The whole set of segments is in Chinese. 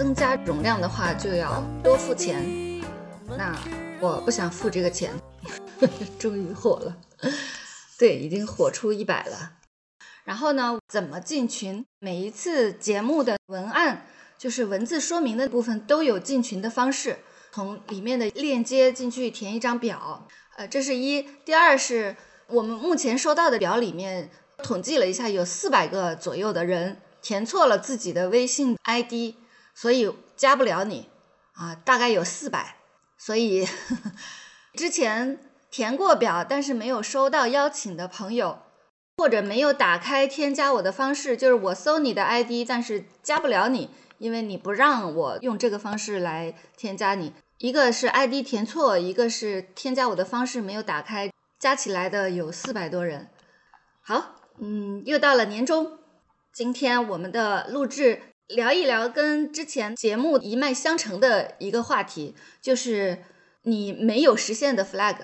增加容量的话，就要多付钱。那我不想付这个钱，终于火了，对，已经火出一百了。然后呢，怎么进群？每一次节目的文案，就是文字说明的部分，都有进群的方式。从里面的链接进去填一张表，呃，这是一。第二是我们目前收到的表里面统计了一下，有四百个左右的人填错了自己的微信 ID，所以加不了你啊，大概有四百。所以 之前填过表但是没有收到邀请的朋友，或者没有打开添加我的方式，就是我搜你的 ID，但是加不了你，因为你不让我用这个方式来添加你。一个是 ID 填错，一个是添加我的方式没有打开，加起来的有四百多人。好，嗯，又到了年终，今天我们的录制聊一聊跟之前节目一脉相承的一个话题，就是你没有实现的 flag。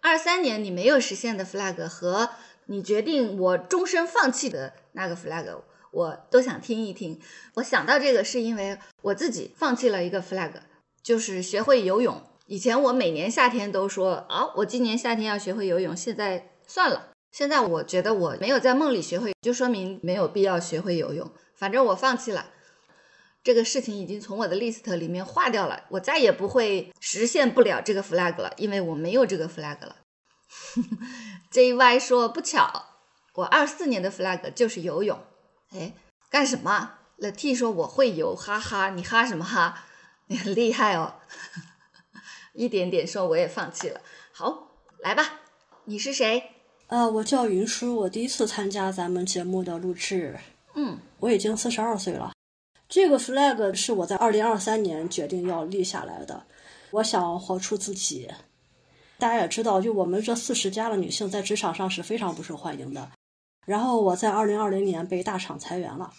二三年你没有实现的 flag 和你决定我终身放弃的那个 flag，我都想听一听。我想到这个是因为我自己放弃了一个 flag，就是学会游泳。以前我每年夏天都说啊，我今年夏天要学会游泳，现在算了。现在我觉得我没有在梦里学会，就说明没有必要学会游泳。反正我放弃了这个事情，已经从我的 list 里面划掉了。我再也不会实现不了这个 flag 了，因为我没有这个 flag 了。JY 说不巧，我二四年的 flag 就是游泳。哎，干什么？The T 说我会游，哈哈，你哈什么哈？你很厉害哦。一点点说我也放弃了。好，来吧，你是谁？呃，我叫云舒，我第一次参加咱们节目的录制，嗯我已经四十二岁了。这个 flag 是我在二零二三年决定要立下来的，我想活出自己。大家也知道，就我们这四十加的女性在职场上是非常不受欢迎的。然后我在二零二零年被大厂裁员了。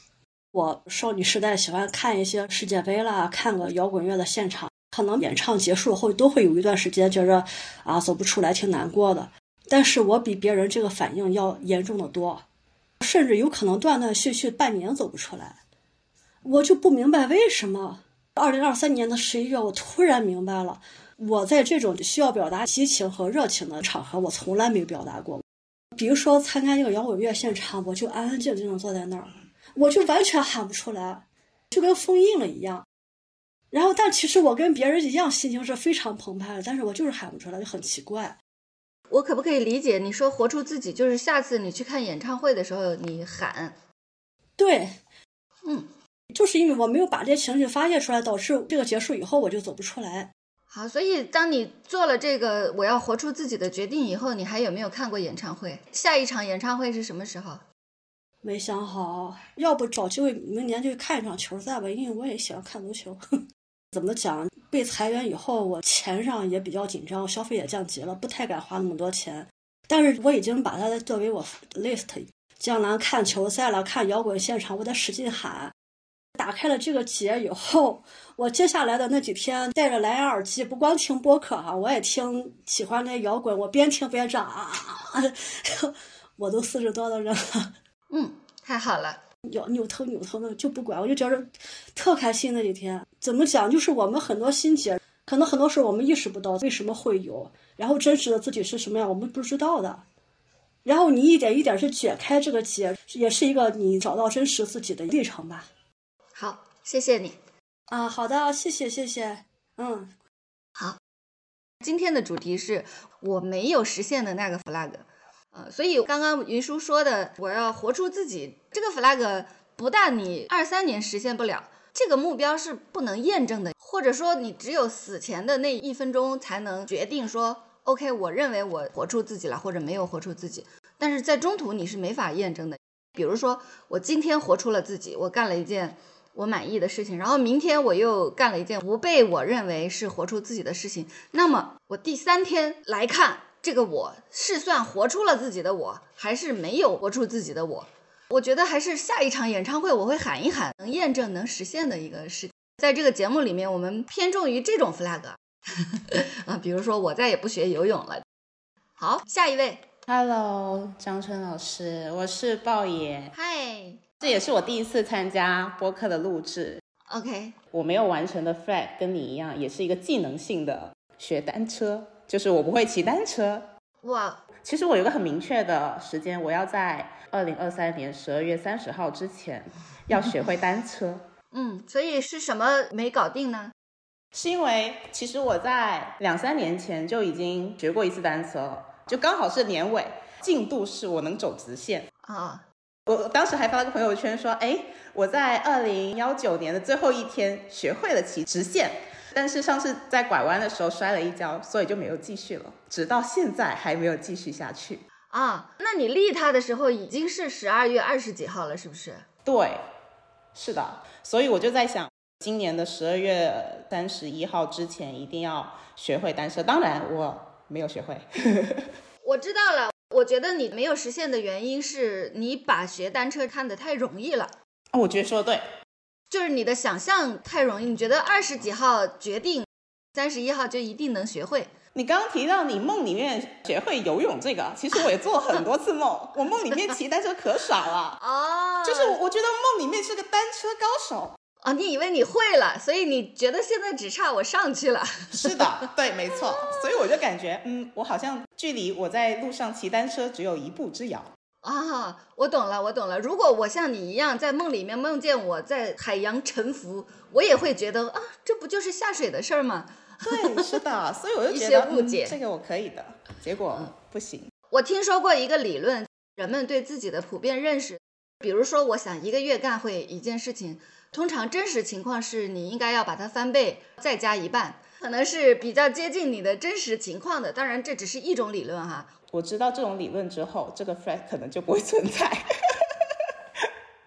我少女时代喜欢看一些世界杯啦，看个摇滚乐的现场，可能演唱结束后都会有一段时间觉着啊走不出来，挺难过的。但是我比别人这个反应要严重的多，甚至有可能断断续续半年走不出来。我就不明白为什么。二零二三年的十一月，我突然明白了，我在这种需要表达激情和热情的场合，我从来没有表达过。比如说参加一个摇滚乐现场，我就安安静静的坐在那儿，我就完全喊不出来，就跟封印了一样。然后，但其实我跟别人一样，心情是非常澎湃的，但是我就是喊不出来，就很奇怪。我可不可以理解你说活出自己，就是下次你去看演唱会的时候你喊，对，嗯，就是因为我没有把这些情绪发泄出来，导致这个结束以后我就走不出来。好，所以当你做了这个我要活出自己的决定以后，你还有没有看过演唱会？下一场演唱会是什么时候？没想好，要不找机会明年就去看一场球赛吧，因为我也喜欢看足球。怎么讲？被裁员以后，我钱上也比较紧张，消费也降级了，不太敢花那么多钱。但是我已经把它作为我 list，将来看球赛了，看摇滚现场，我得使劲喊。打开了这个结以后，我接下来的那几天戴着蓝牙耳机，不光听播客哈、我也听喜欢那摇滚，我边听边唱啊，我都四十多的人了。嗯，太好了。扭扭头扭头的就不管，我就觉着特开心那几天。怎么讲？就是我们很多心结，可能很多时候我们意识不到为什么会有，然后真实的自己是什么样，我们不知道的。然后你一点一点去解开这个结，也是一个你找到真实自己的历程吧。好，谢谢你。啊，好的，谢谢谢谢，嗯，好今天的主题是我没有实现的那个 flag，呃，所以刚刚云叔说的我要活出自己这个 flag，不但你二三年实现不了，这个目标是不能验证的，或者说你只有死前的那一分钟才能决定说，OK，我认为我活出自己了，或者没有活出自己，但是在中途你是没法验证的。比如说我今天活出了自己，我干了一件。我满意的事情，然后明天我又干了一件不被我认为是活出自己的事情，那么我第三天来看这个我是算活出了自己的我，还是没有活出自己的我？我觉得还是下一场演唱会我会喊一喊，能验证能实现的一个事。在这个节目里面，我们偏重于这种 flag 啊，比如说我再也不学游泳了。好，下一位。Hello，张春老师，我是豹爷，嗨这也是我第一次参加播客的录制。，OK，我没有完成的 flag 跟你一样，也是一个技能性的学单车，就是我不会骑单车。哇，其实我有个很明确的时间，我要在二零二三年十二月三十号之前要学会单车。嗯，所以是什么没搞定呢？是因为其实我在两三年前就已经学过一次单车了，就刚好是年尾，进度是我能走直线。啊，我当时还发了个朋友圈说，哎，我在二零幺九年的最后一天学会了骑直线，但是上次在拐弯的时候摔了一跤，所以就没有继续了，直到现在还没有继续下去。啊，那你立它的时候已经是十二月二十几号了，是不是？对，是的，所以我就在想，今年的十二月三十一号之前一定要学会单车。当然，我没有学会。我知道了，我觉得你没有实现的原因是你把学单车看得太容易了，啊我觉得说的对，就是你的想象太容易，你觉得二十几号决定，三十一号就一定能学会。你刚刚提到你梦里面学会游泳这个，其实我也做了很多次梦，我梦里面骑单车可爽了。哦，就是我觉得梦里面是个单车高手。啊，你以为你会了，所以你觉得现在只差我上去了。是的，对，没错。所以我就感觉，嗯，我好像距离我在路上骑单车只有一步之遥。啊，我懂了，我懂了。如果我像你一样在梦里面梦见我在海洋沉浮，我也会觉得啊，这不就是下水的事儿吗？对，是的。所以我就一觉得，些误解嗯，这个我可以的。结果不行。我听说过一个理论，人们对自己的普遍认识，比如说，我想一个月干会一件事情，通常真实情况是你应该要把它翻倍，再加一半，可能是比较接近你的真实情况的。当然，这只是一种理论哈。我知道这种理论之后，这个 flag 可能就不会存在。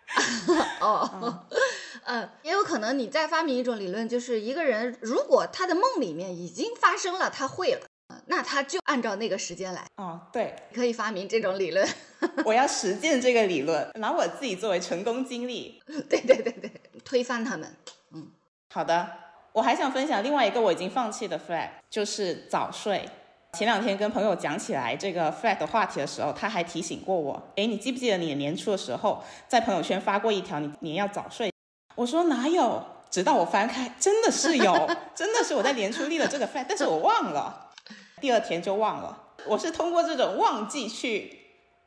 哦，嗯，也有可能你再发明一种理论，就是一个人如果他的梦里面已经发生了，他会了，那他就按照那个时间来，哦，对，可以发明这种理论。我要实践这个理论，拿我自己作为成功经历。对对对对，推翻他们。嗯好的，我还想分享另外一个我已经放弃的 flag，就是早睡。前两天跟朋友讲起来这个 flag 的话题的时候，他还提醒过我，诶，你记不记得你年初的时候在朋友圈发过一条你你要早睡？我说哪有？直到我翻开，真的是有，真的是我在年初立了这个 flag，但是我忘了，第二天就忘了。我是通过这种忘记去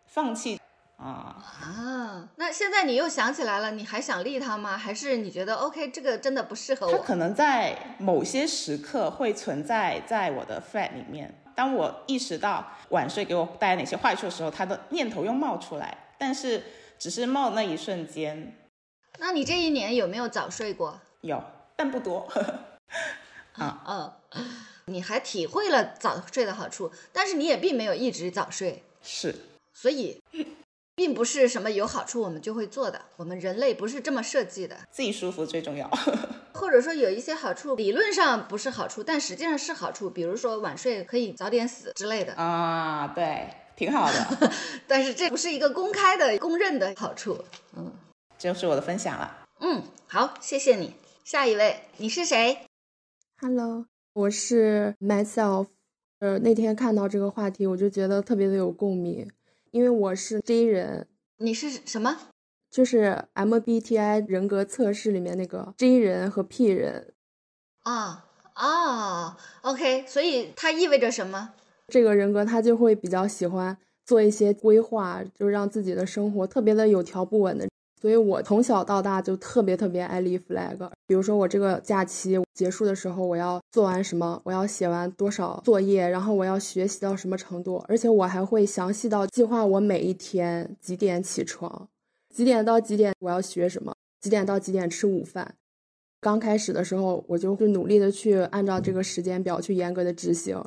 放弃啊。啊，那现在你又想起来了，你还想立他吗？还是你觉得 OK，这个真的不适合我？他可能在某些时刻会存在在我的 flat 里面。当我意识到晚睡给我带来哪些坏处的时候，他的念头又冒出来，但是只是冒那一瞬间，那你这一年有没有早睡过？有，但不多。啊嗯，你还体会了早睡的好处，但是你也并没有一直早睡，是，所以并不是什么有好处我们就会做的。我们人类不是这么设计的，自己舒服最重要。或者说有一些好处，理论上不是好处，但实际上是好处。比如说晚睡可以早点死之类的，啊，对，挺好的，但是这不是一个公开的、公认的好处。嗯这就是我的分享了。嗯，好，谢谢你。下一位，你是谁？Hello，我是 myself。呃，那天看到这个话题，我就觉得特别的有共鸣，因为我是 J 人，你是什么？就是 MBTI 人格测试里面那个 J 人和 P 人。啊啊，OK，所以它意味着什么？这个人格他就会比较喜欢做一些规划，就让自己的生活特别的有条不紊的。所以我从小到大就特别特别爱立 flag。比如说我这个假期结束的时候，我要做完什么，我要写完多少作业，然后我要学习到什么程度，而且我还会详细到计划我每一天几点起床，几点到几点我要学什么，几点到几点吃午饭。刚开始的时候，我就会努力的去按照这个时间表去严格的执行，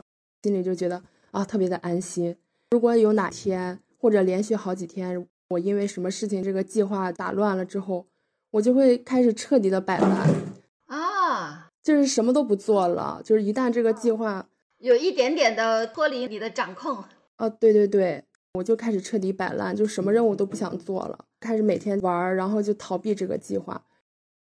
心里就觉得啊特别的安心。如果有哪天或者连续好几天，我因为什么事情这个计划打乱了之后，我就会开始彻底的摆烂，啊，就是什么都不做了。就是一旦这个计划，有一点点的脱离你的掌控。哦，对对对，我就开始彻底摆烂，就什么任务都不想做了。开始每天玩，然后就逃避这个计划。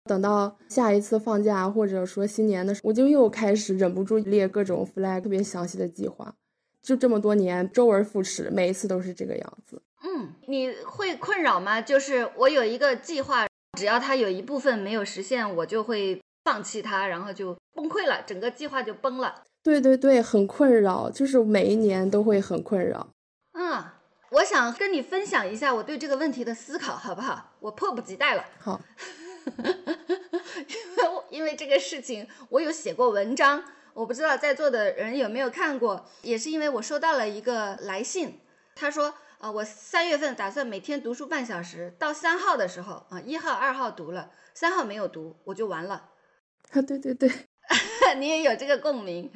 等到下一次放假或者说新年的时候，我就又开始忍不住列各种 flag，特别详细的计划。就这么多年，周而复始，每一次都是这个样子。嗯，你会困扰吗？就是我有一个计划，只要它有一部分没有实现，我就会放弃它，然后就崩溃了，整个计划就崩了。对对对，很困扰，就是每一年都会很困扰。嗯，我想跟你分享一下我对这个问题的思考，好不好？我迫不及待了。好。因 为因为这个事情，我有写过文章，我不知道在座的人有没有看过。也是因为我收到了一个来信，他说，啊，我三月份打算每天读书半小时，到三号的时候，啊，一号、二号读了，三号没有读，我就完了。啊，对对对，你也有这个共鸣，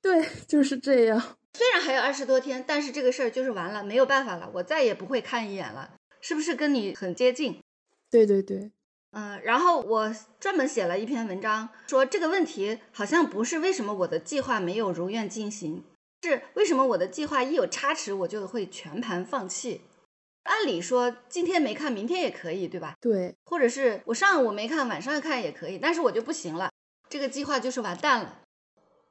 对，就是这样。虽然还有二十多天，但是这个事儿就是完了，没有办法了，我再也不会看一眼了。是不是跟你很接近？对对对。嗯，然后我专门写了一篇文章，说这个问题好像不是为什么我的计划没有如愿进行，是为什么我的计划一有差池我就会全盘放弃。按理说今天没看，明天也可以，对吧？对，或者是我上午没看，晚上看也可以，但是我就不行了，这个计划就是完蛋了。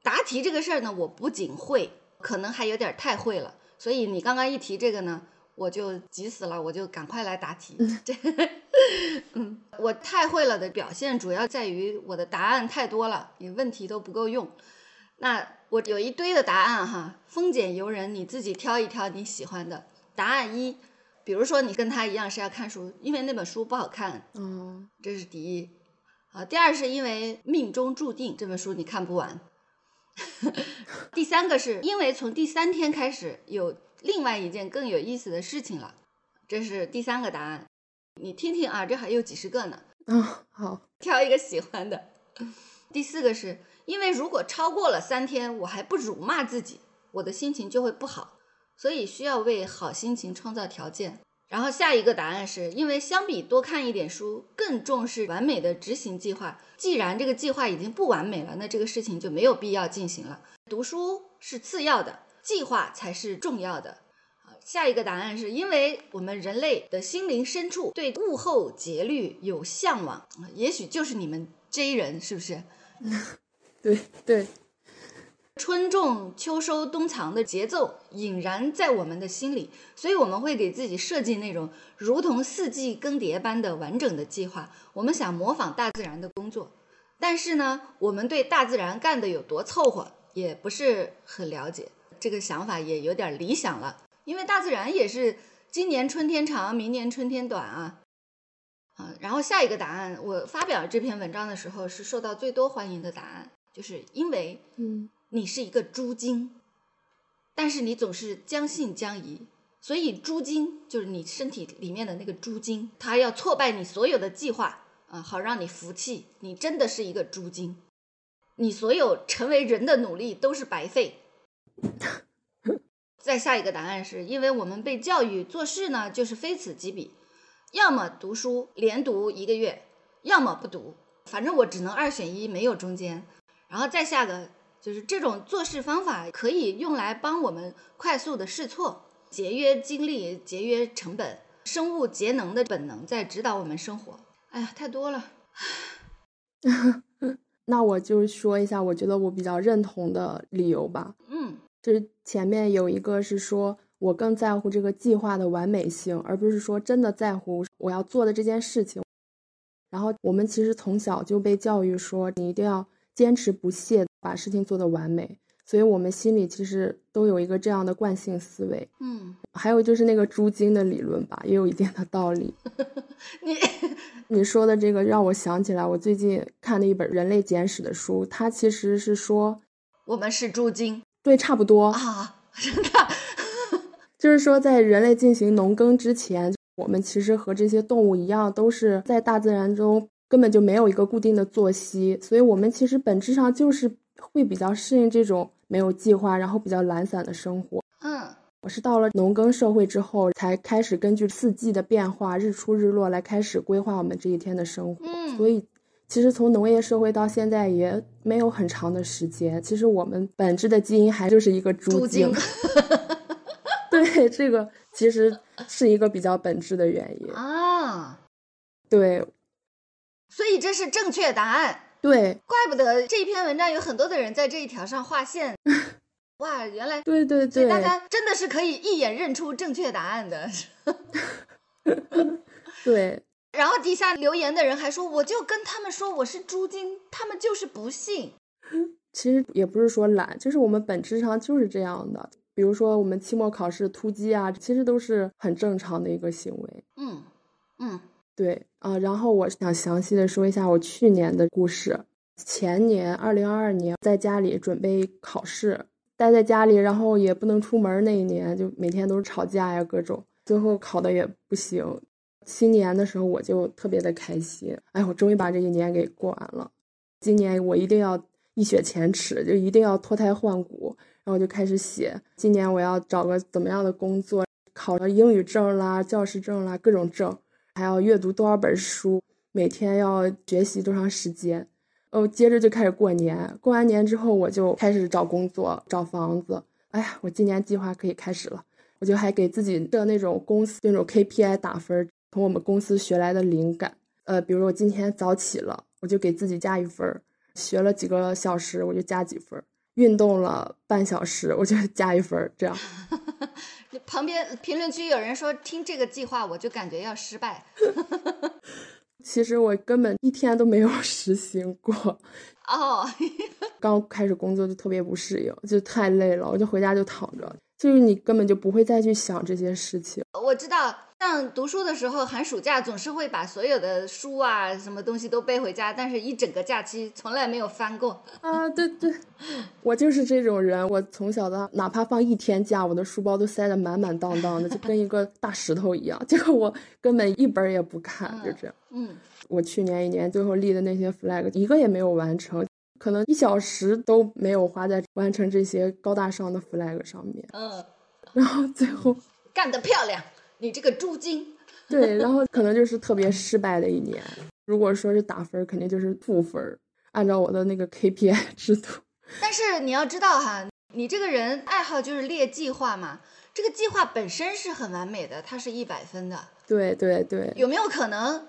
答题这个事儿呢，我不仅会，可能还有点太会了，所以你刚刚一提这个呢。我就急死了，我就赶快来答题。这，嗯，我太会了的表现主要在于我的答案太多了，你问题都不够用。那我有一堆的答案哈，丰俭由人，你自己挑一挑你喜欢的。答案一，比如说你跟他一样是要看书，因为那本书不好看，嗯，这是第一。啊，第二是因为命中注定这本书你看不完。第三个是因为从第三天开始有。另外一件更有意思的事情了，这是第三个答案，你听听啊，这还有几十个呢。嗯，好，挑一个喜欢的。第四个是因为如果超过了三天，我还不辱骂自己，我的心情就会不好，所以需要为好心情创造条件。然后下一个答案是因为相比多看一点书，更重视完美的执行计划。既然这个计划已经不完美了，那这个事情就没有必要进行了。读书是次要的。计划才是重要的。下一个答案是因为我们人类的心灵深处对物候节律有向往，也许就是你们 J 人是不是？对对，春种秋收冬藏的节奏隐然在我们的心里，所以我们会给自己设计那种如同四季更迭般的完整的计划。我们想模仿大自然的工作，但是呢，我们对大自然干的有多凑合也不是很了解。这个想法也有点理想了，因为大自然也是今年春天长，明年春天短啊，啊，然后下一个答案，我发表这篇文章的时候是受到最多欢迎的答案，就是因为，嗯，你是一个猪精，但是你总是将信将疑，所以猪精就是你身体里面的那个猪精，它要挫败你所有的计划啊，好让你服气，你真的是一个猪精，你所有成为人的努力都是白费。再下一个答案是因为我们被教育做事呢，就是非此即彼，要么读书连读一个月，要么不读，反正我只能二选一，没有中间。然后再下个就是这种做事方法可以用来帮我们快速的试错，节约精力，节约成本，生物节能的本能在指导我们生活。哎呀，太多了。那我就说一下，我觉得我比较认同的理由吧。嗯。就是前面有一个是说，我更在乎这个计划的完美性，而不是说真的在乎我要做的这件事情。然后我们其实从小就被教育说，你一定要坚持不懈把事情做得完美，所以我们心里其实都有一个这样的惯性思维。嗯，还有就是那个猪精的理论吧，也有一定的道理。你 你说的这个让我想起来，我最近看的一本《人类简史》的书，它其实是说我们是猪精。对，差不多啊，真的，就是说，在人类进行农耕之前，我们其实和这些动物一样，都是在大自然中根本就没有一个固定的作息，所以我们其实本质上就是会比较适应这种没有计划，然后比较懒散的生活。嗯，我是到了农耕社会之后，才开始根据四季的变化、日出日落来开始规划我们这一天的生活。嗯，所以。其实从农业社会到现在也没有很长的时间。其实我们本质的基因还就是一个猪精。对，这个其实是一个比较本质的原因啊。对所以这是正确答案。对怪不得这一篇文章有很多的人在这一条上划线。哇，原来对对所以对，大家真的是可以一眼认出正确答案的。对 然后底下留言的人还说，我就跟他们说我是猪精，他们就是不信。其实也不是说懒，就是我们本质上就是这样的。比如说我们期末考试突击啊，其实都是很正常的一个行为。嗯嗯对啊、然后我想详细的说一下我去年的故事。前年二零二二年在家里准备考试，待在家里，然后也不能出门，那一年就每天都是吵架呀，各种，最后考的也不行。新年的时候我就特别的开心，哎，我终于把这一年给过完了。今年我一定要一雪前耻，就一定要脱胎换骨。然后我就开始写，今年我要找个怎么样的工作，考了英语证啦、教师证啦，各种证，还要阅读多少本书，每天要学习多长时间。哦，接着就开始过年，过完年之后我就开始找工作、找房子。哎呀，我今年计划可以开始了，我就还给自己设那种公司那种 KPI 打分，从我们公司学来的灵感。呃，比如我今天早起了，我就给自己加一分；学了几个小时，我就加几分；运动了半小时，我就 加一分。这样，旁边评论区有人说，听这个计划我就感觉要失败。其实我根本一天都没有 实行过。哦，刚开始工作就特别不适应，就太累了，我就回家就躺着，就是你根本就不会再去想这些事情。我知道，像读书的时候，寒暑假总是会把所有的书啊什么东西都背回家，但是一整个假期从来没有翻过。啊，对对，我就是这种人。我从小到哪怕放一天假，我的书包都塞得满满当当的，就跟一个大石头一样。结果我根本一本也不看，就这样。嗯，我去年一年最后立的那些 flag 一个也没有完成，可能一小时都没有花在完成这些高大上的 flag 上面。嗯，然后最后，干得漂亮，你这个猪精。对，然后可能就是特别失败的一年。如果说是打分，肯定就是负分儿，按照我的那个 KPI 制度。但是你要知道哈，你这个人爱好就是列计划嘛，这个计划本身是很完美的，它是一百分的。对对对，有没有可能，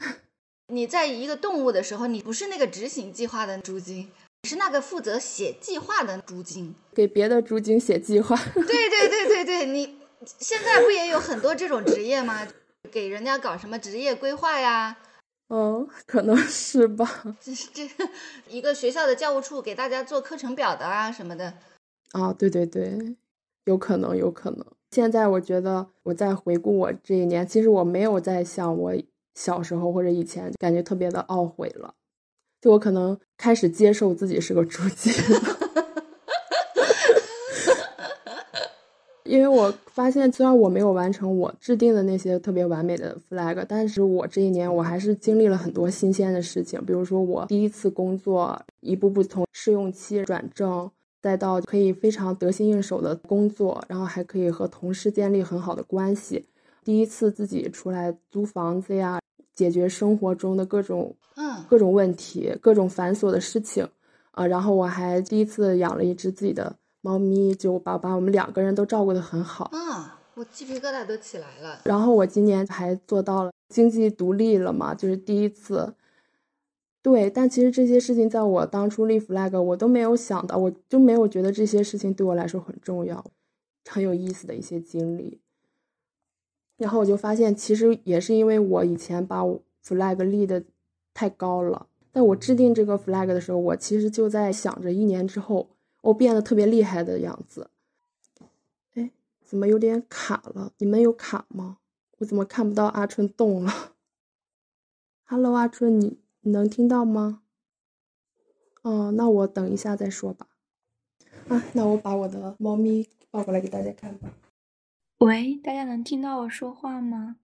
你在一个动物的时候，你不是那个执行计划的猪精，你是那个负责写计划的猪精？给别的猪精写计划。对对对对对，你现在不也有很多这种职业吗？给人家搞什么职业规划呀？嗯，可能是吧。这是这一个学校的教务处给大家做课程表的啊什么的。啊，对对对，有可能，有可能。现在我觉得我在回顾我这一年，其实我没有在像我小时候或者以前感觉特别的懊悔了，就我可能开始接受自己是个猪精因为我发现，虽然我没有完成我制定的那些特别完美的 flag，但是我这一年我还是经历了很多新鲜的事情。比如说，我第一次工作，一步步从试用期转正，再到可以非常得心应手的工作，然后还可以和同事建立很好的关系。第一次自己出来租房子呀，解决生活中的各种嗯各种问题、各种繁琐的事情，啊，然后我还第一次养了一只自己的猫咪，就把把我们两个人都照顾得很好。啊，我鸡皮疙瘩都起来了。然后我今年还做到了经济独立了嘛，就是第一次。对，但其实这些事情在我当初立 flag 我都没有想到，我就没有觉得这些事情对我来说很重要，很有意思的一些经历。然后我就发现，其实也是因为我以前把我 flag 立的太高了。在我制定这个 flag 的时候，我其实就在想着一年之后我变得特别厉害的样子。哎，怎么有点卡了？你们有卡吗？我怎么看不到阿春动了？Hello，阿春，你你能听到吗？哦，那我等一下再说吧。啊，那我把我的猫咪抱过来给大家看吧。喂，大家能听到我说话吗？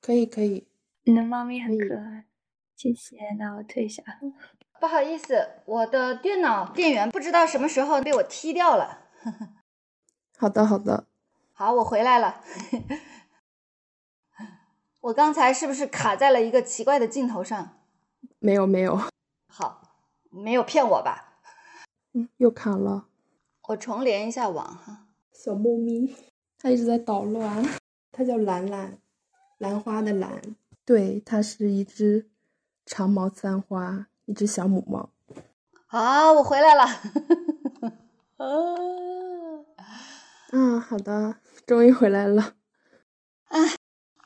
可以，可以。你的猫咪很可爱，谢谢。那我退下。不好意思，我的电脑电源不知道什么时候被我踢掉了。好的，好的。好，我回来了。我刚才是不是卡在了一个奇怪的镜头上？没有，没有。好，没有骗我吧？嗯，又卡了。我重连一下网哈。小猫咪，它一直在捣乱。它叫兰兰，兰花的兰。对，它是一只长毛三花，一只小母猫。好，我回来了。啊，嗯，好的，终于回来了。哎，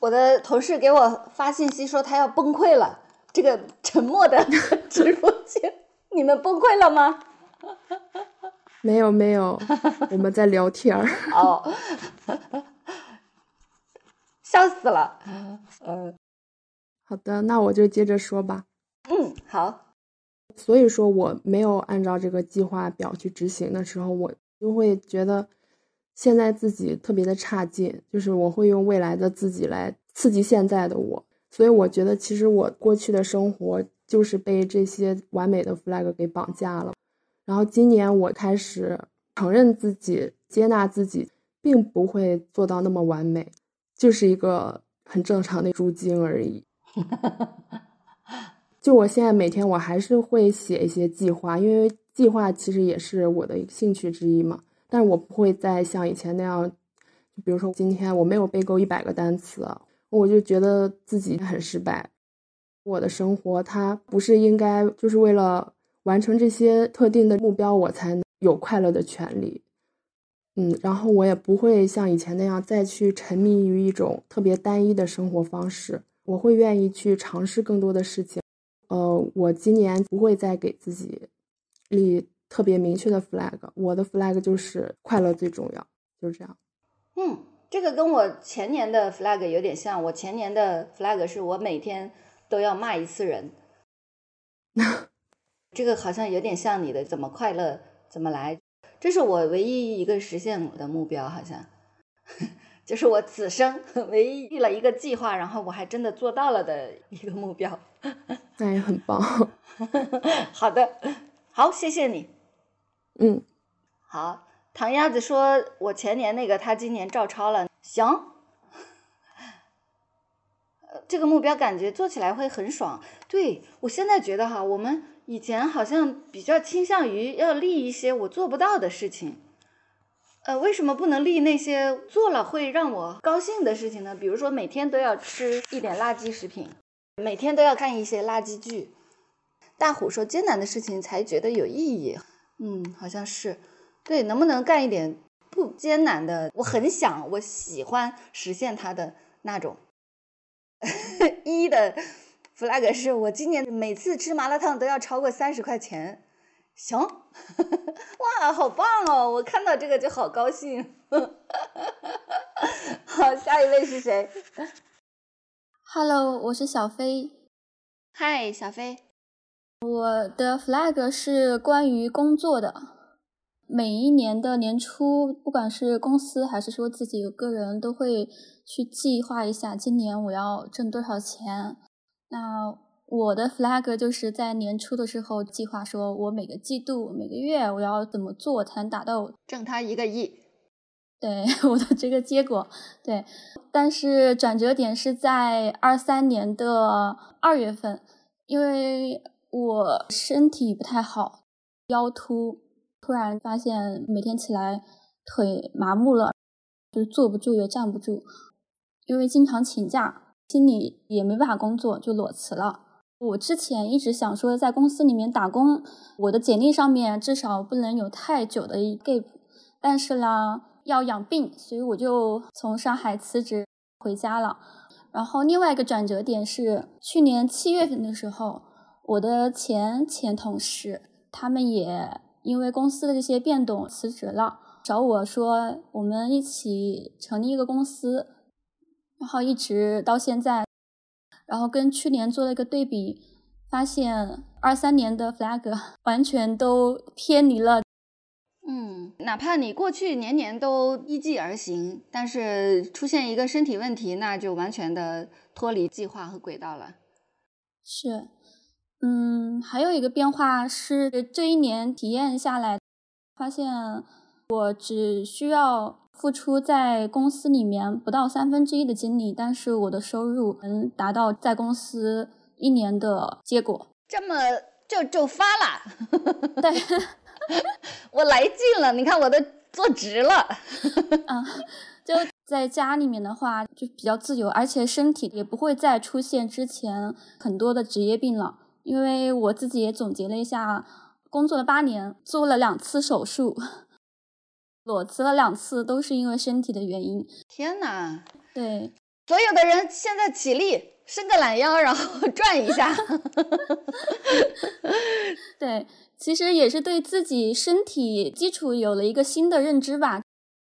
我的同事给我发信息说他要崩溃了。这个沉默的 直播间，你们崩溃了吗？没有没有，我们在聊天儿。哦，笑死了。嗯，好的，那我就接着说吧。嗯，好。所以说，我没有按照这个计划表去执行的时候，我就会觉得现在自己特别的差劲，就是我会用未来的自己来刺激现在的我。所以我觉得，其实我过去的生活就是被这些完美的 flag 给绑架了。然后今年我开始承认自己、接纳自己，并不会做到那么完美，就是一个很正常的猪精而已。就我现在每天，我还是会写一些计划，因为计划其实也是我的兴趣之一嘛。但是我不会再像以前那样，比如说今天我没有背够一百个单词。我就觉得自己很失败。我的生活，它不是应该就是为了完成这些特定的目标，我才有快乐的权利。嗯，然后我也不会像以前那样再去沉迷于一种特别单一的生活方式。我会愿意去尝试更多的事情。呃，我今年不会再给自己立特别明确的 flag。我的 flag 就是快乐最重要，就是这样。嗯。这个跟我前年的 flag 有点像，我前年的 flag 是我每天都要骂一次人，这个好像有点像你的，怎么快乐怎么来，这是我唯一一个实现的目标，好像 就是我此生 唯一立了一个计划，然后我还真的做到了的一个目标，那也很棒。好的，好，谢谢你。嗯，好。唐鸭子说：“我前年那个，他今年照抄了。行，呃，这个目标感觉做起来会很爽。对我现在觉得哈，我们以前好像比较倾向于要立一些我做不到的事情。呃，为什么不能立那些做了会让我高兴的事情呢？比如说每天都要吃一点垃圾食品，每天都要看一些垃圾剧。大虎说：艰难的事情才觉得有意义。嗯，好像是。”对，能不能干一点不艰难的？我很想，我喜欢实现它的那种。一的 flag 是我今年每次吃麻辣烫都要超过三十块钱。行，哇，好棒哦！我看到这个就好高兴。好，下一位是谁？Hello，我是小飞。嗨，小飞。我的 flag 是关于工作的。每一年的年初，不管是公司还是说自己个人，都会去计划一下今年我要挣多少钱。那我的 flag 就是在年初的时候计划，说我每个季度、每个月我要怎么做才能达到挣他一个亿。对 我的这个结果，对。但是转折点是在二三年的二月份，因为我身体不太好，腰突。突然发现每天起来腿麻木了，就坐不住也站不住，因为经常请假，心里也没办法工作，就裸辞了。我之前一直想说在公司里面打工，我的简历上面至少不能有太久的 gap，但是呢要养病，所以我就从上海辞职回家了。然后另外一个转折点是去年七月份的时候，我的前前同事他们也。因为公司的这些变动辞职了，找我说我们一起成立一个公司，然后一直到现在，然后跟去年做了一个对比，发现二三年的 flag 完全都偏离了。嗯，哪怕你过去年年都依计而行，但是出现一个身体问题，那就完全的脱离计划和轨道了。是。嗯，还有一个变化是，这一年体验下来，发现我只需要付出在公司里面不到三分之一的精力，但是我的收入能达到在公司一年的结果。这么就就发了？对，我来劲了，你看我都坐直了。嗯，就。在家里面的话就比较自由，而且身体也不会再出现之前很多的职业病了。因为我自己也总结了一下，工作了八年，做了两次手术，裸辞了两次，都是因为身体的原因。天哪！对，所有的人现在起立，伸个懒腰，然后转一下。对，其实也是对自己身体基础有了一个新的认知吧。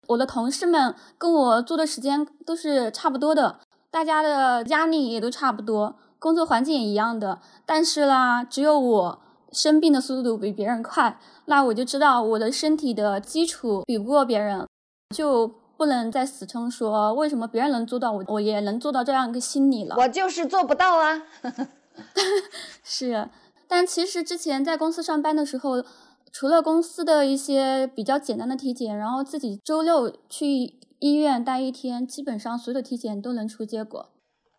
我的同事们跟我做的时间都是差不多的，大家的压力也都差不多，工作环境也一样的。但是啦，只有我生病的速度比别人快，那我就知道我的身体的基础比不过别人，就不能再死撑说为什么别人能做到，我我也能做到这样一个心理了。我就是做不到啊。是，但其实之前在公司上班的时候。除了公司的一些比较简单的体检，然后自己周六去医院待一天，基本上所有的体检都能出结果。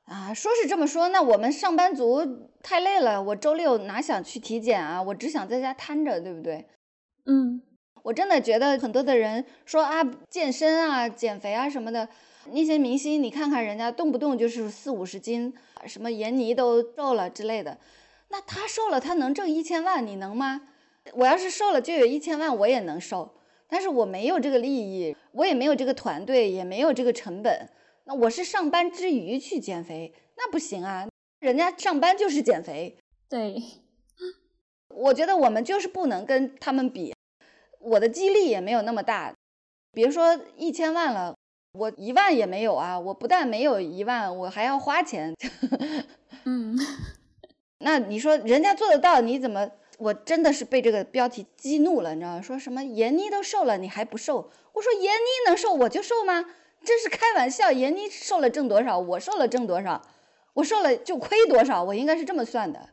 啊，说是这么说，那我们上班族太累了，我周六哪想去体检啊？我只想在家瘫着，对不对？嗯，我真的觉得很多的人说啊，健身啊、减肥啊什么的，那些明星，你看看人家动不动就是四五十斤，什么闫妮都瘦了之类的，那他瘦了，他能挣一千万，你能吗？我要是瘦了，就有一千万，我也能瘦。但是我没有这个利益，我也没有这个团队，也没有这个成本。那我是上班之余去减肥，那不行啊！人家上班就是减肥。对，我觉得我们就是不能跟他们比。我的激励也没有那么大，别说一千万了，我一万也没有啊！我不但没有一万，我还要花钱。嗯，那你说人家做得到，你怎么？我真的是被这个标题激怒了，你知道吗？说什么闫妮都瘦了，你还不瘦？我说闫妮能瘦，我就瘦吗？这是开玩笑。闫妮瘦了挣多少？我瘦了挣多少？我瘦了就亏多少？我应该是这么算的。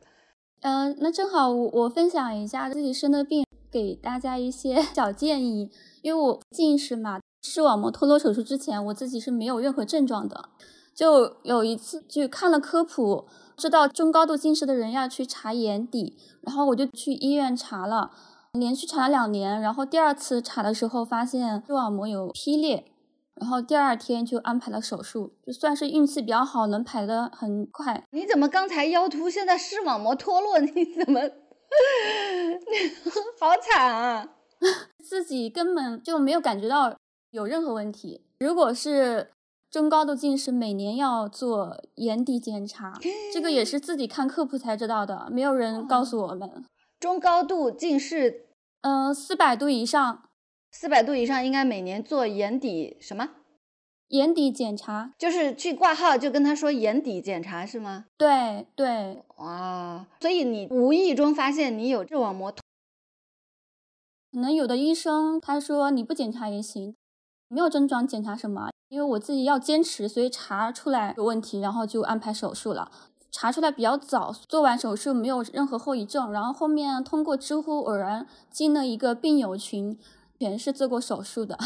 嗯，那正好我我分享一下自己生的病，给大家一些 小建议。因为我近视嘛，视网膜脱落手术之前，我自己是没有任何症状的。就有一次去看了科普。知道中高度近视的人要去查眼底，然后我就去医院查了，连续查了两年，然后第二次查的时候发现视网膜有劈裂，然后第二天就安排了手术，就算是运气比较好，能排得很快。你怎么刚才腰突，现在视网膜脱落？你怎么 好惨啊？自己根本就没有感觉到有任何问题。如果是。中高度近视每年要做眼底检查，这个也是自己看科普才知道的，没有人告诉我们。中高度近视，呃，四百度以上，四百度以上应该每年做眼底什么？眼底检查，就是去挂号就跟他说眼底检查是吗？对对。哇，所以你无意中发现你有视网膜，可能有的医生他说你不检查也行，没有症状检查什么？因为我自己要坚持，所以查出来有问题，然后就安排手术了。查出来比较早，做完手术没有任何后遗症。然后后面通过知乎偶然进了一个病友群，全是做过手术的。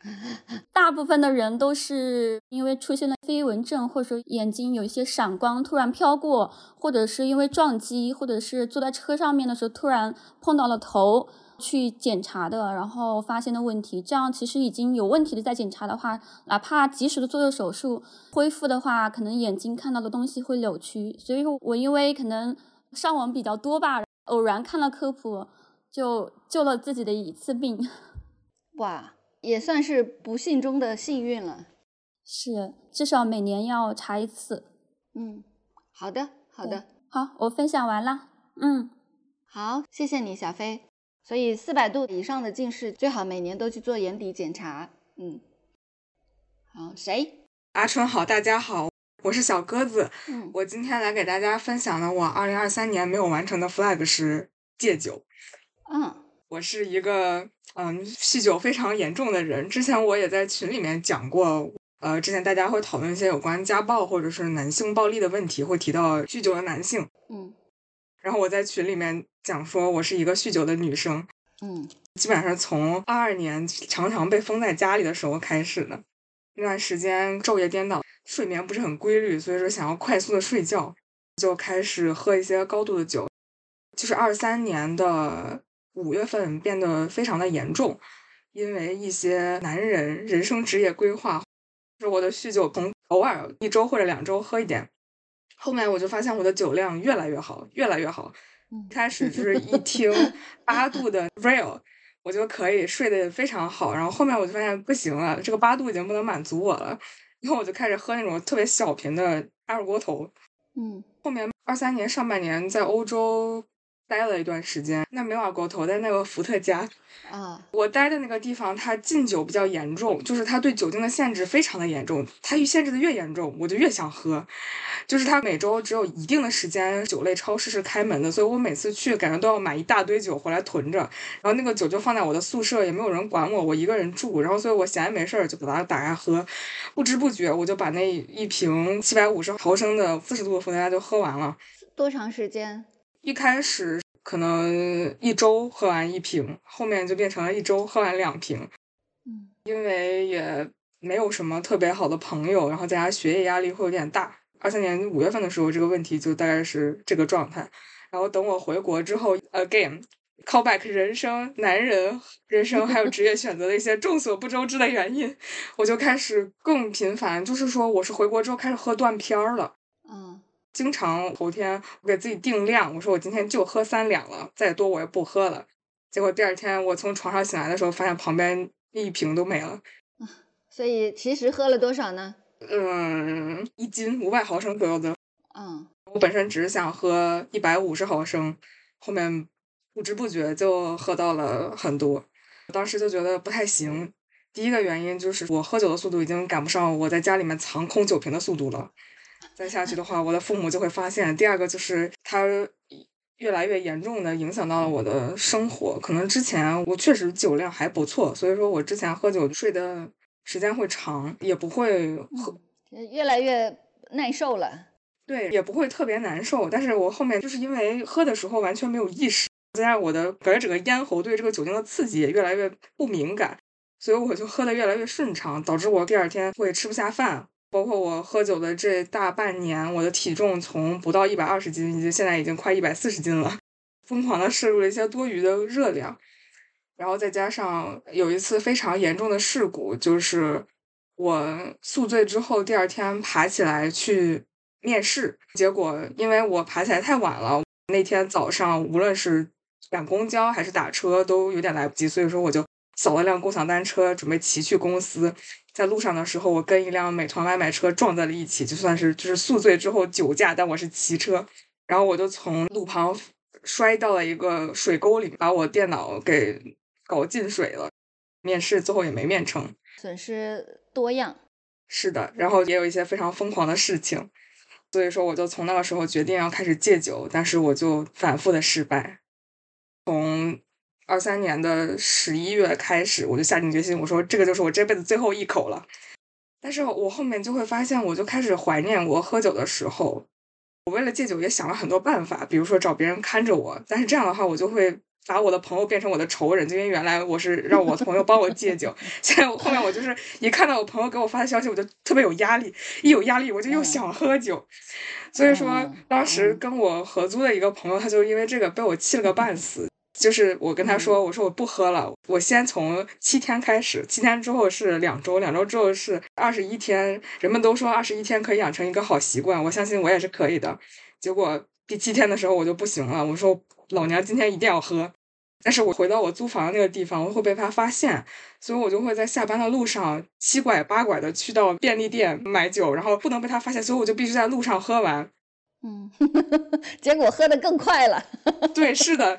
大部分的人都是因为出现了飞蚊症，或者说眼睛有一些闪光突然飘过，或者是因为撞击，或者是坐在车上面的时候突然碰到了头。去检查的，然后发现的问题，这样其实已经有问题的再检查的话，哪怕及时的做做手术恢复的话，可能眼睛看到的东西会扭曲。所以我因为可能上网比较多吧，偶然看了科普，就救了自己的一次病。哇，也算是不幸中的幸运了。是，至少每年要查一次。嗯，好的，好的，好，我分享完了。嗯，好，谢谢你，小飞。所以四百度以上的近视最好每年都去做眼底检查。嗯，好，谁？阿春好，大家好，我是小鸽子。嗯，我今天来给大家分享的我二零二三年没有完成的 flag 是戒酒。嗯，我是一个嗯酗酒非常严重的人。之前我也在群里面讲过，呃，之前大家会讨论一些有关家暴或者是男性暴力的问题，会提到酗酒的男性。嗯。然后我在群里面讲说，我是一个酗酒的女生，嗯，基本上从二二年常常被封在家里的时候开始的，那段时间昼夜颠倒，睡眠不是很规律，所以说想要快速的睡觉，就开始喝一些高度的酒，就是二三年的五月份变得非常的严重，因为一些男人人生职业规划，就是我的酗酒从偶尔一周或者两周喝一点，后面我就发现我的酒量越来越好，越来越好。一开始 就是一听八度的 real，我就可以睡得非常好。然后后面我就发现不行了，这个八度已经不能满足我了，然后我就开始喝那种特别小瓶的二锅头。嗯，后面二三年上半年在欧洲。待了一段时间，那没二锅头，在那个伏特加，啊，我待的那个地方，它禁酒比较严重，就是它对酒精的限制非常的严重。它越限制的越严重，我就越想喝。就是它每周只有一定的时间，酒类超市是开门的，所以我每次去，感觉都要买一大堆酒回来囤着。然后那个酒就放在我的宿舍，也没有人管我，我一个人住。然后所以我闲着没事儿就把它打开喝，不知不觉我就把那一瓶七百五十毫升的四十度的伏特加就喝完了。多长时间？一开始可能一周喝完一瓶，后面就变成了一周喝完两瓶。嗯，因为也没有什么特别好的朋友，然后在家学业压力会有点大。二三年五月份的时候，这个问题就大概是这个状态。然后等我回国之后，again call back 人生、男人、人生还有职业选择的一些众所不周知的原因，我就开始更频繁。就是说，我是回国之后开始喝断片儿了。嗯。经常头天我给自己定量，我说我今天就喝三两了，再多我也不喝了。结果第二天我从床上醒来的时候，发现旁边一瓶都没了。所以其实喝了多少呢？嗯，一斤五百毫升左右的。嗯，我本身只是想喝一百五十毫升，后面不知不觉就喝到了很多。当时就觉得不太行。第一个原因就是我喝酒的速度已经赶不上我在家里面藏空酒瓶的速度了。再下去的话，我的父母就会发现。第二个就是它越来越严重的影响到了我的生活。可能之前我确实酒量还不错，所以说我之前喝酒睡的时间会长，也不会喝，越来越耐受了。对，也不会特别难受。但是我后面就是因为喝的时候完全没有意识，再加上我的感觉整个咽喉对这个酒精的刺激也越来越不敏感，所以我就喝的越来越顺畅，导致我第二天会吃不下饭。包括我喝酒的这大半年，我的体重从不到一百二十斤，已经现在已经快一百四十斤了。疯狂的摄入了一些多余的热量，然后再加上有一次非常严重的事故，就是我宿醉之后第二天爬起来去面试，结果因为我爬起来太晚了，那天早上无论是赶公交还是打车都有点来不及，所以说我就扫了辆共享单车，准备骑去公司。在路上的时候，我跟一辆美团外卖车撞在了一起，就算是就是宿醉之后酒驾，但我是骑车，然后我就从路旁摔到了一个水沟里，把我电脑给搞进水了。面试最后也没面成，损失多样。是的，然后也有一些非常疯狂的事情，所以说我就从那个时候决定要开始戒酒，但是我就反复的失败，从。二三年的十一月开始，我就下定决心，我说这个就是我这辈子最后一口了。但是我后面就会发现，我就开始怀念我喝酒的时候。我为了戒酒也想了很多办法，比如说找别人看着我。但是这样的话，我就会把我的朋友变成我的仇人，就因为原来我是 让我朋友帮我戒酒，现在后面我就是一看到我朋友给我发的消息，我就特别有压力，一有压力我就又想喝酒。所以说，当时跟我合租的一个朋友，他就因为这个被我气了个半死。就是我跟他说，我说我不喝了，我先从七天开始，七天之后是两周，两周之后是二十一天。人们都说二十一天可以养成一个好习惯，我相信我也是可以的。结果第七天的时候我就不行了，我说老娘今天一定要喝。但是我回到我租房的那个地方，我会被他发现，所以我就会在下班的路上七拐八拐的去到便利店买酒，然后不能被他发现，所以我就必须在路上喝完。嗯，结果喝的更快了。对，是的。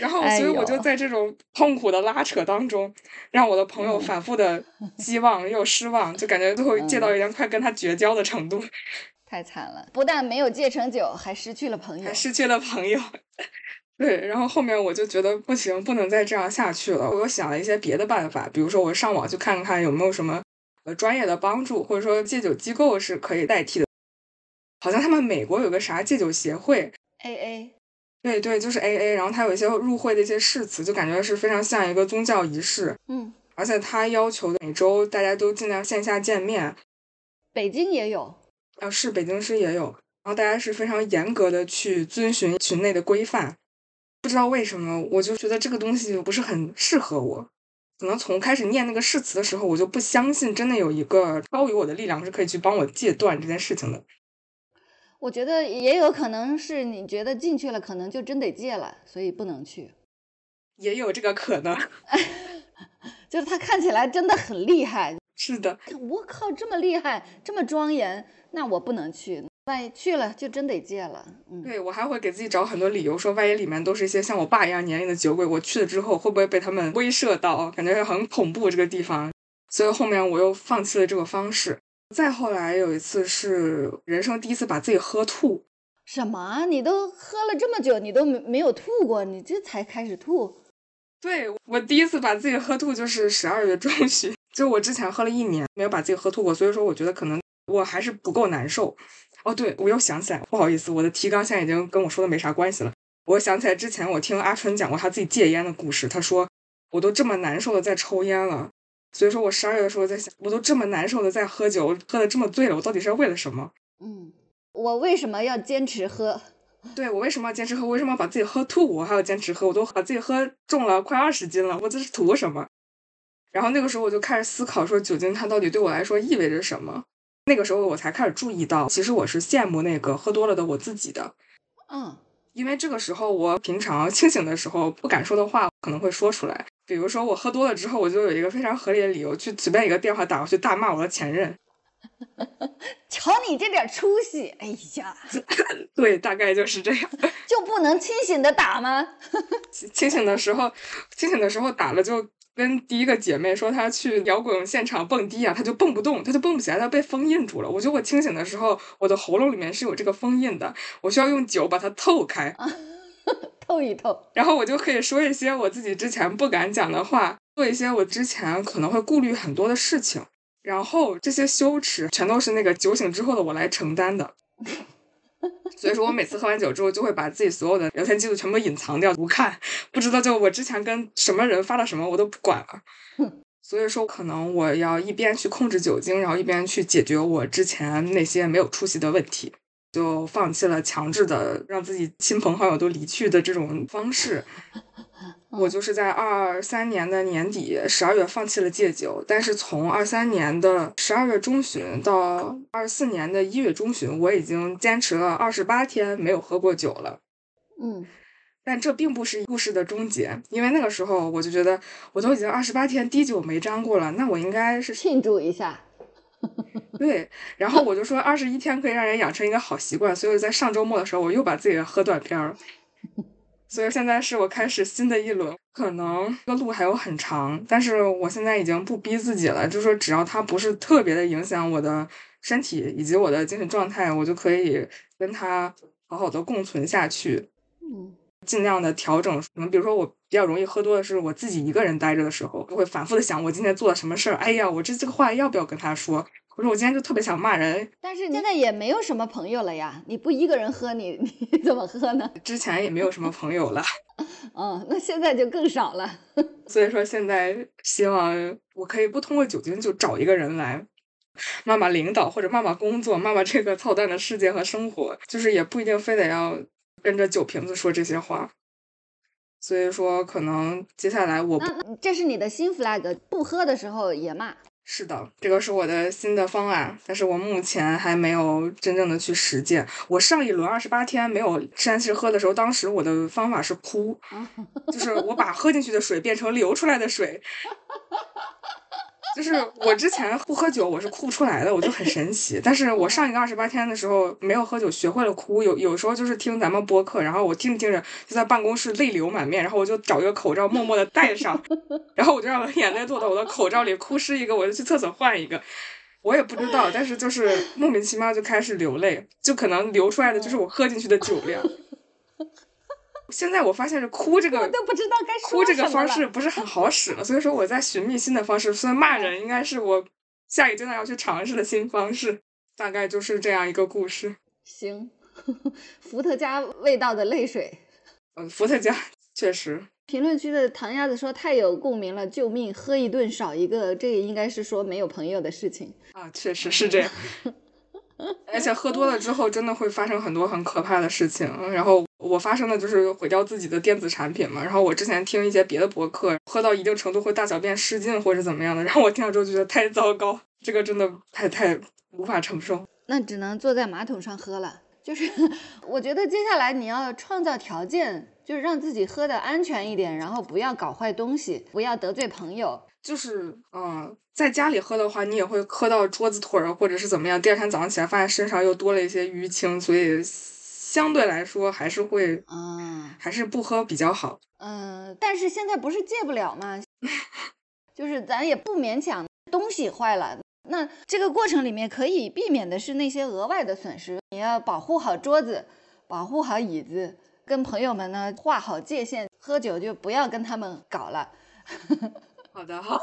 然后，所以我就在这种痛苦的拉扯当中，让我的朋友反复的希望又失望，就感觉最后戒到已经快跟他绝交的程度。太惨了，不但没有戒成酒，还失去了朋友，还失去了朋友。对，然后后面我就觉得不行，不能再这样下去了。我又想了一些别的办法，比如说我上网去看看有没有什么呃专业的帮助，或者说戒酒机构是可以代替的。好像他们美国有个啥戒酒协会，AA。对对，就是 A A，然后它有一些入会的一些誓词，就感觉是非常像一个宗教仪式。嗯，而且他要求每周大家都尽量线下见面。北京也有，啊，是北京市也有，然后大家是非常严格的去遵循群内的规范。不知道为什么，我就觉得这个东西不是很适合我。可能从开始念那个誓词的时候，我就不相信真的有一个高于我的力量是可以去帮我戒断这件事情的。我觉得也有可能是你觉得进去了，可能就真得戒了，所以不能去。也有这个可能 就是他看起来真的很厉害。是的，我靠，这么厉害，这么庄严，那我不能去。万一去了，就真得戒了。嗯，对我还会给自己找很多理由，说万一里面都是一些像我爸一样年龄的酒鬼，我去了之后会不会被他们威慑到？感觉很恐怖这个地方。所以后面我又放弃了这个方式。再后来有一次是人生第一次把自己喝吐。什么？你都喝了这么久，你都没没有吐过？你这才开始吐？对我第一次把自己喝吐就是十二月中旬，就我之前喝了一年没有把自己喝吐过，所以说我觉得可能我还是不够难受。哦，对，我又想起来，不好意思，我的提纲现在已经跟我说的没啥关系了。我想起来之前我听阿春讲过他自己戒烟的故事，他说我都这么难受的在抽烟了，所以说我十二月的时候在想，我都这么难受的在喝酒，喝的这么醉了，我到底是为了什么？嗯，我为什么要坚持喝？对我为什么要坚持喝？为什么要把自己喝吐？我还要坚持喝？我都把自己喝重了快二十斤了，我这是图什么？然后那个时候我就开始思考，说酒精它到底对我来说意味着什么？那个时候我才开始注意到，其实我是羡慕那个喝多了的我自己的。嗯，因为这个时候我平常清醒的时候不敢说的话可能会说出来，比如说我喝多了之后，我就有一个非常合理的理由去随便一个电话打过去大骂我的前任。瞧你这点出息，哎呀，对，大概就是这样。就不能清醒的打吗？清醒的时候，清醒的时候打了，就跟第一个姐妹说她去摇滚现场蹦迪啊，她就蹦不动，她就蹦不起来，她被封印住了。我觉得我清醒的时候，我的喉咙里面是有这个封印的，我需要用酒把它透开，透一透，然后我就可以说一些我自己之前不敢讲的话，做一些我之前可能会顾虑很多的事情。然后这些羞耻全都是那个酒醒之后的我来承担的，所以说我每次喝完酒之后就会把自己所有的聊天记录全部隐藏掉不看，不知道就我之前跟什么人发了什么我都不管了。所以说可能我要一边去控制酒精，然后一边去解决我之前那些没有出息的问题，就放弃了强制的让自己亲朋好友都离去的这种方式。我就是在二三年的年底十二月放弃了戒酒，但是从二三年的十二月中旬到二四年的一月中旬，我已经坚持了二十八天没有喝过酒了。嗯，但这并不是故事的终结，因为那个时候我就觉得我都已经二十八天滴酒没沾过了，那我应该是庆祝一下。对，然后我就说二十一天可以让人养成一个好习惯，所以在上周末的时候我又把自己喝断片了。所以现在是我开始新的一轮，可能这个路还有很长，但是我现在已经不逼自己了，就说只要它不是特别的影响我的身体以及我的精神状态，我就可以跟它好好的共存下去。嗯，尽量的调整，可能比如说我比较容易喝多的是我自己一个人待着的时候，就会反复的想我今天做了什么事儿，哎呀，我这这个话要不要跟他说？我说我今天就特别想骂人，但是现在也没有什么朋友了呀，你不一个人喝，你 你怎么喝呢？之前也没有什么朋友了，嗯，那现在就更少了。所以说现在希望我可以不通过酒精就找一个人来骂骂领导或者骂骂工作，骂骂这个操蛋的世界和生活，就是也不一定非得要跟着酒瓶子说这些话。所以说可能接下来我那这是你的新 flag，不喝的时候也骂。是的，这个是我的新的方案，但是我目前还没有真正的去实践。我上一轮二十八天没有山西喝的时候，当时我的方法是哭，就是我把喝进去的水变成流出来的水。就是我之前不喝酒，我是哭不出来的，我就很神奇。但是我上一个二十八天的时候没有喝酒，学会了哭。有有时候就是听咱们播客，然后我听着听着就在办公室泪流满面，然后我就找一个口罩默默的戴上，然后我就让眼泪落到我的口罩里，哭湿一个我就去厕所换一个。我也不知道，但是就是莫名其妙就开始流泪，就可能流出来的就是我喝进去的酒量。现在我发现是哭这个，我都不知道该哭这个方式不是很好使了，所以说我在寻觅新的方式。所以骂人应该是我下一个阶段要去尝试的新方式，大概就是这样一个故事。行，伏特加味道的泪水。嗯，伏特加确实。评论区的唐鸭子说太有共鸣了，救命！喝一顿少一个，这个应该是说没有朋友的事情啊，确实是这样。而且喝多了之后，真的会发生很多很可怕的事情。然后我发生的就是毁掉自己的电子产品嘛。然后我之前听一些别的博客，喝到一定程度会大小便失禁或者怎么样的，然后我听了之后就觉得太糟糕，这个真的太太无法承受。那只能坐在马桶上喝了。就是 我觉得接下来你要创造条件，就是让自己喝的安全一点，然后不要搞坏东西，不要得罪朋友。就是嗯，在家里喝的话，你也会喝到桌子腿儿或者是怎么样，第二天早上起来发现身上又多了一些淤青，所以相对来说还是会嗯还是不喝比较好。嗯，但是现在不是戒不了吗？就是咱也不勉强，东西坏了。那这个过程里面可以避免的是那些额外的损失，你要保护好桌子，保护好椅子，跟朋友们呢划好界限，喝酒就不要跟他们搞了。好的，好，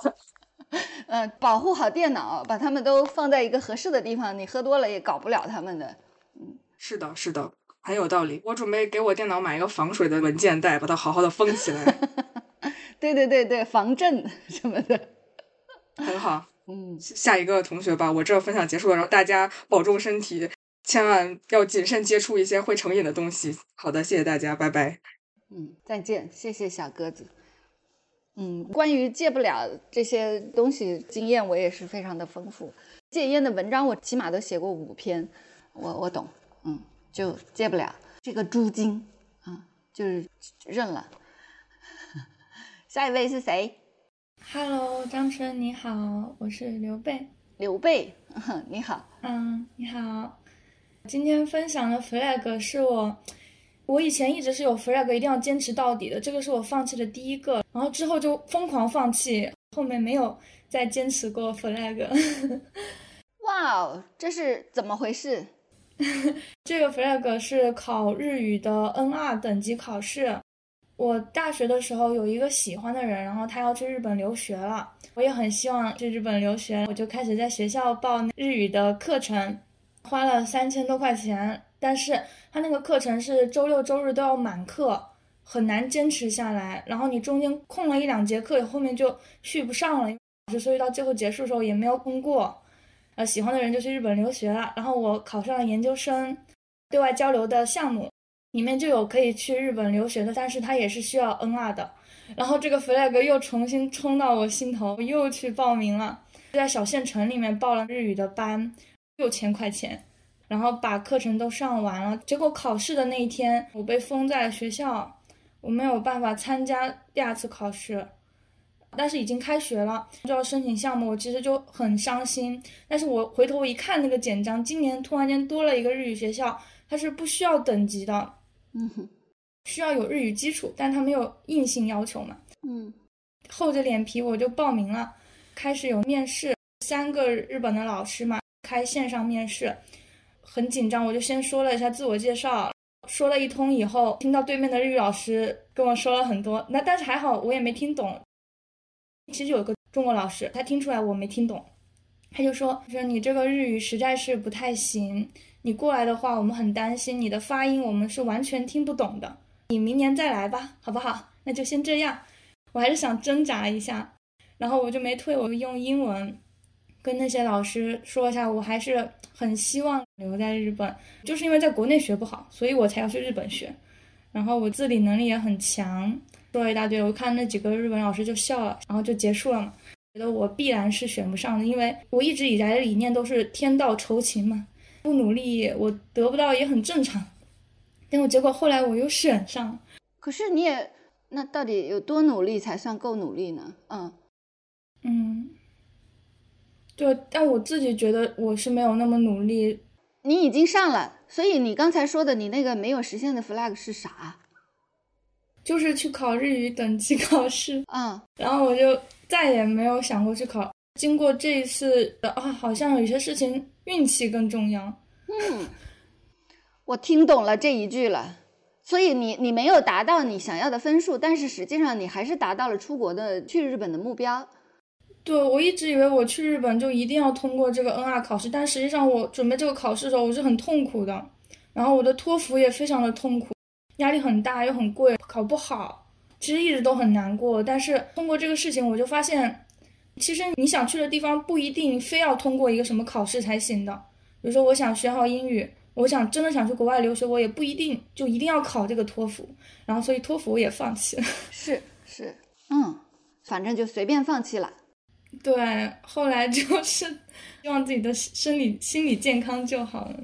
嗯，保护好电脑，把他们都放在一个合适的地方，你喝多了也搞不了他们的。嗯是的，是的，很有道理。我准备给我电脑买一个防水的文件袋，把它好好的封起来。对对对对，防震什么的，很好。嗯，下一个同学吧，我这分享结束了，然后大家保重身体，千万要谨慎接触一些会成瘾的东西。好的，谢谢大家，拜拜。嗯，再见，谢谢小鸽子。嗯，关于戒不了这些东西，经验我也是非常的丰富。戒烟的文章我起码都写过五篇，我我懂，嗯，就戒不了这个猪精啊，就是认了。下一位是谁？Hello，张春你好，我是刘备。刘备，你好。嗯，你好。今天分享的 flag 是我，我以前一直是有 flag 一定要坚持到底的，这个是我放弃的第一个，然后之后就疯狂放弃，后面没有再坚持过 flag。哇哦，这是怎么回事？这个 flag 是考日语的 N2 等级考试。我大学的时候有一个喜欢的人，然后他要去日本留学了，我也很希望去日本留学，我就开始在学校报日语的课程，花了三千多块钱，但是他那个课程是周六周日都要满课，很难坚持下来，然后你中间空了一两节课，后面就续不上了，所以到最后结束的时候也没有通过。呃，喜欢的人就去日本留学了，然后我考上了研究生，对外交流的项目。里面就有可以去日本留学的，但是它也是需要 N2 的。然后这个 flag 又重新冲到我心头，又去报名了，在小县城里面报了日语的班，六千块钱，然后把课程都上完了。结果考试的那一天，我被封在了学校，我没有办法参加第二次考试。但是已经开学了，就要申请项目，我其实就很伤心。但是我回头一看那个简章，今年突然间多了一个日语学校，它是不需要等级的。嗯哼，需要有日语基础，但它没有硬性要求嘛。嗯，厚着脸皮我就报名了，开始有面试，三个日本的老师嘛，开线上面试，很紧张，我就先说了一下自我介绍，说了一通以后，听到对面的日语老师跟我说了很多，那但是还好我也没听懂。其实有个中国老师，他听出来我没听懂，他就说说你这个日语实在是不太行。你过来的话，我们很担心你的发音，我们是完全听不懂的。你明年再来吧，好不好？那就先这样。我还是想挣扎一下，然后我就没退，我用英文跟那些老师说一下，我还是很希望留在日本，就是因为在国内学不好，所以我才要去日本学。然后我自理能力也很强，说了一大堆，我看那几个日本老师就笑了，然后就结束了嘛。觉得我必然是选不上的，因为我一直以来的理念都是天道酬勤嘛。不努力，我得不到也很正常。但我结果后来我又选上了，可是你也那到底有多努力才算够努力呢？嗯嗯，对，但我自己觉得我是没有那么努力。你已经上了，所以你刚才说的你那个没有实现的 flag 是啥？就是去考日语等级考试啊、嗯，然后我就再也没有想过去考。经过这一次的啊，好像有些事情运气更重要。嗯，我听懂了这一句了。所以你你没有达到你想要的分数，但是实际上你还是达到了出国的去日本的目标。对，我一直以为我去日本就一定要通过这个 N2 考试，但实际上我准备这个考试的时候我是很痛苦的，然后我的托福也非常的痛苦，压力很大又很贵，考不好，其实一直都很难过。但是通过这个事情，我就发现。其实你想去的地方不一定非要通过一个什么考试才行的。比如说，我想学好英语，我想真的想去国外留学，我也不一定就一定要考这个托福，然后所以托福我也放弃了。是是，嗯，反正就随便放弃了。对，后来就是希望自己的生理心理健康就好了，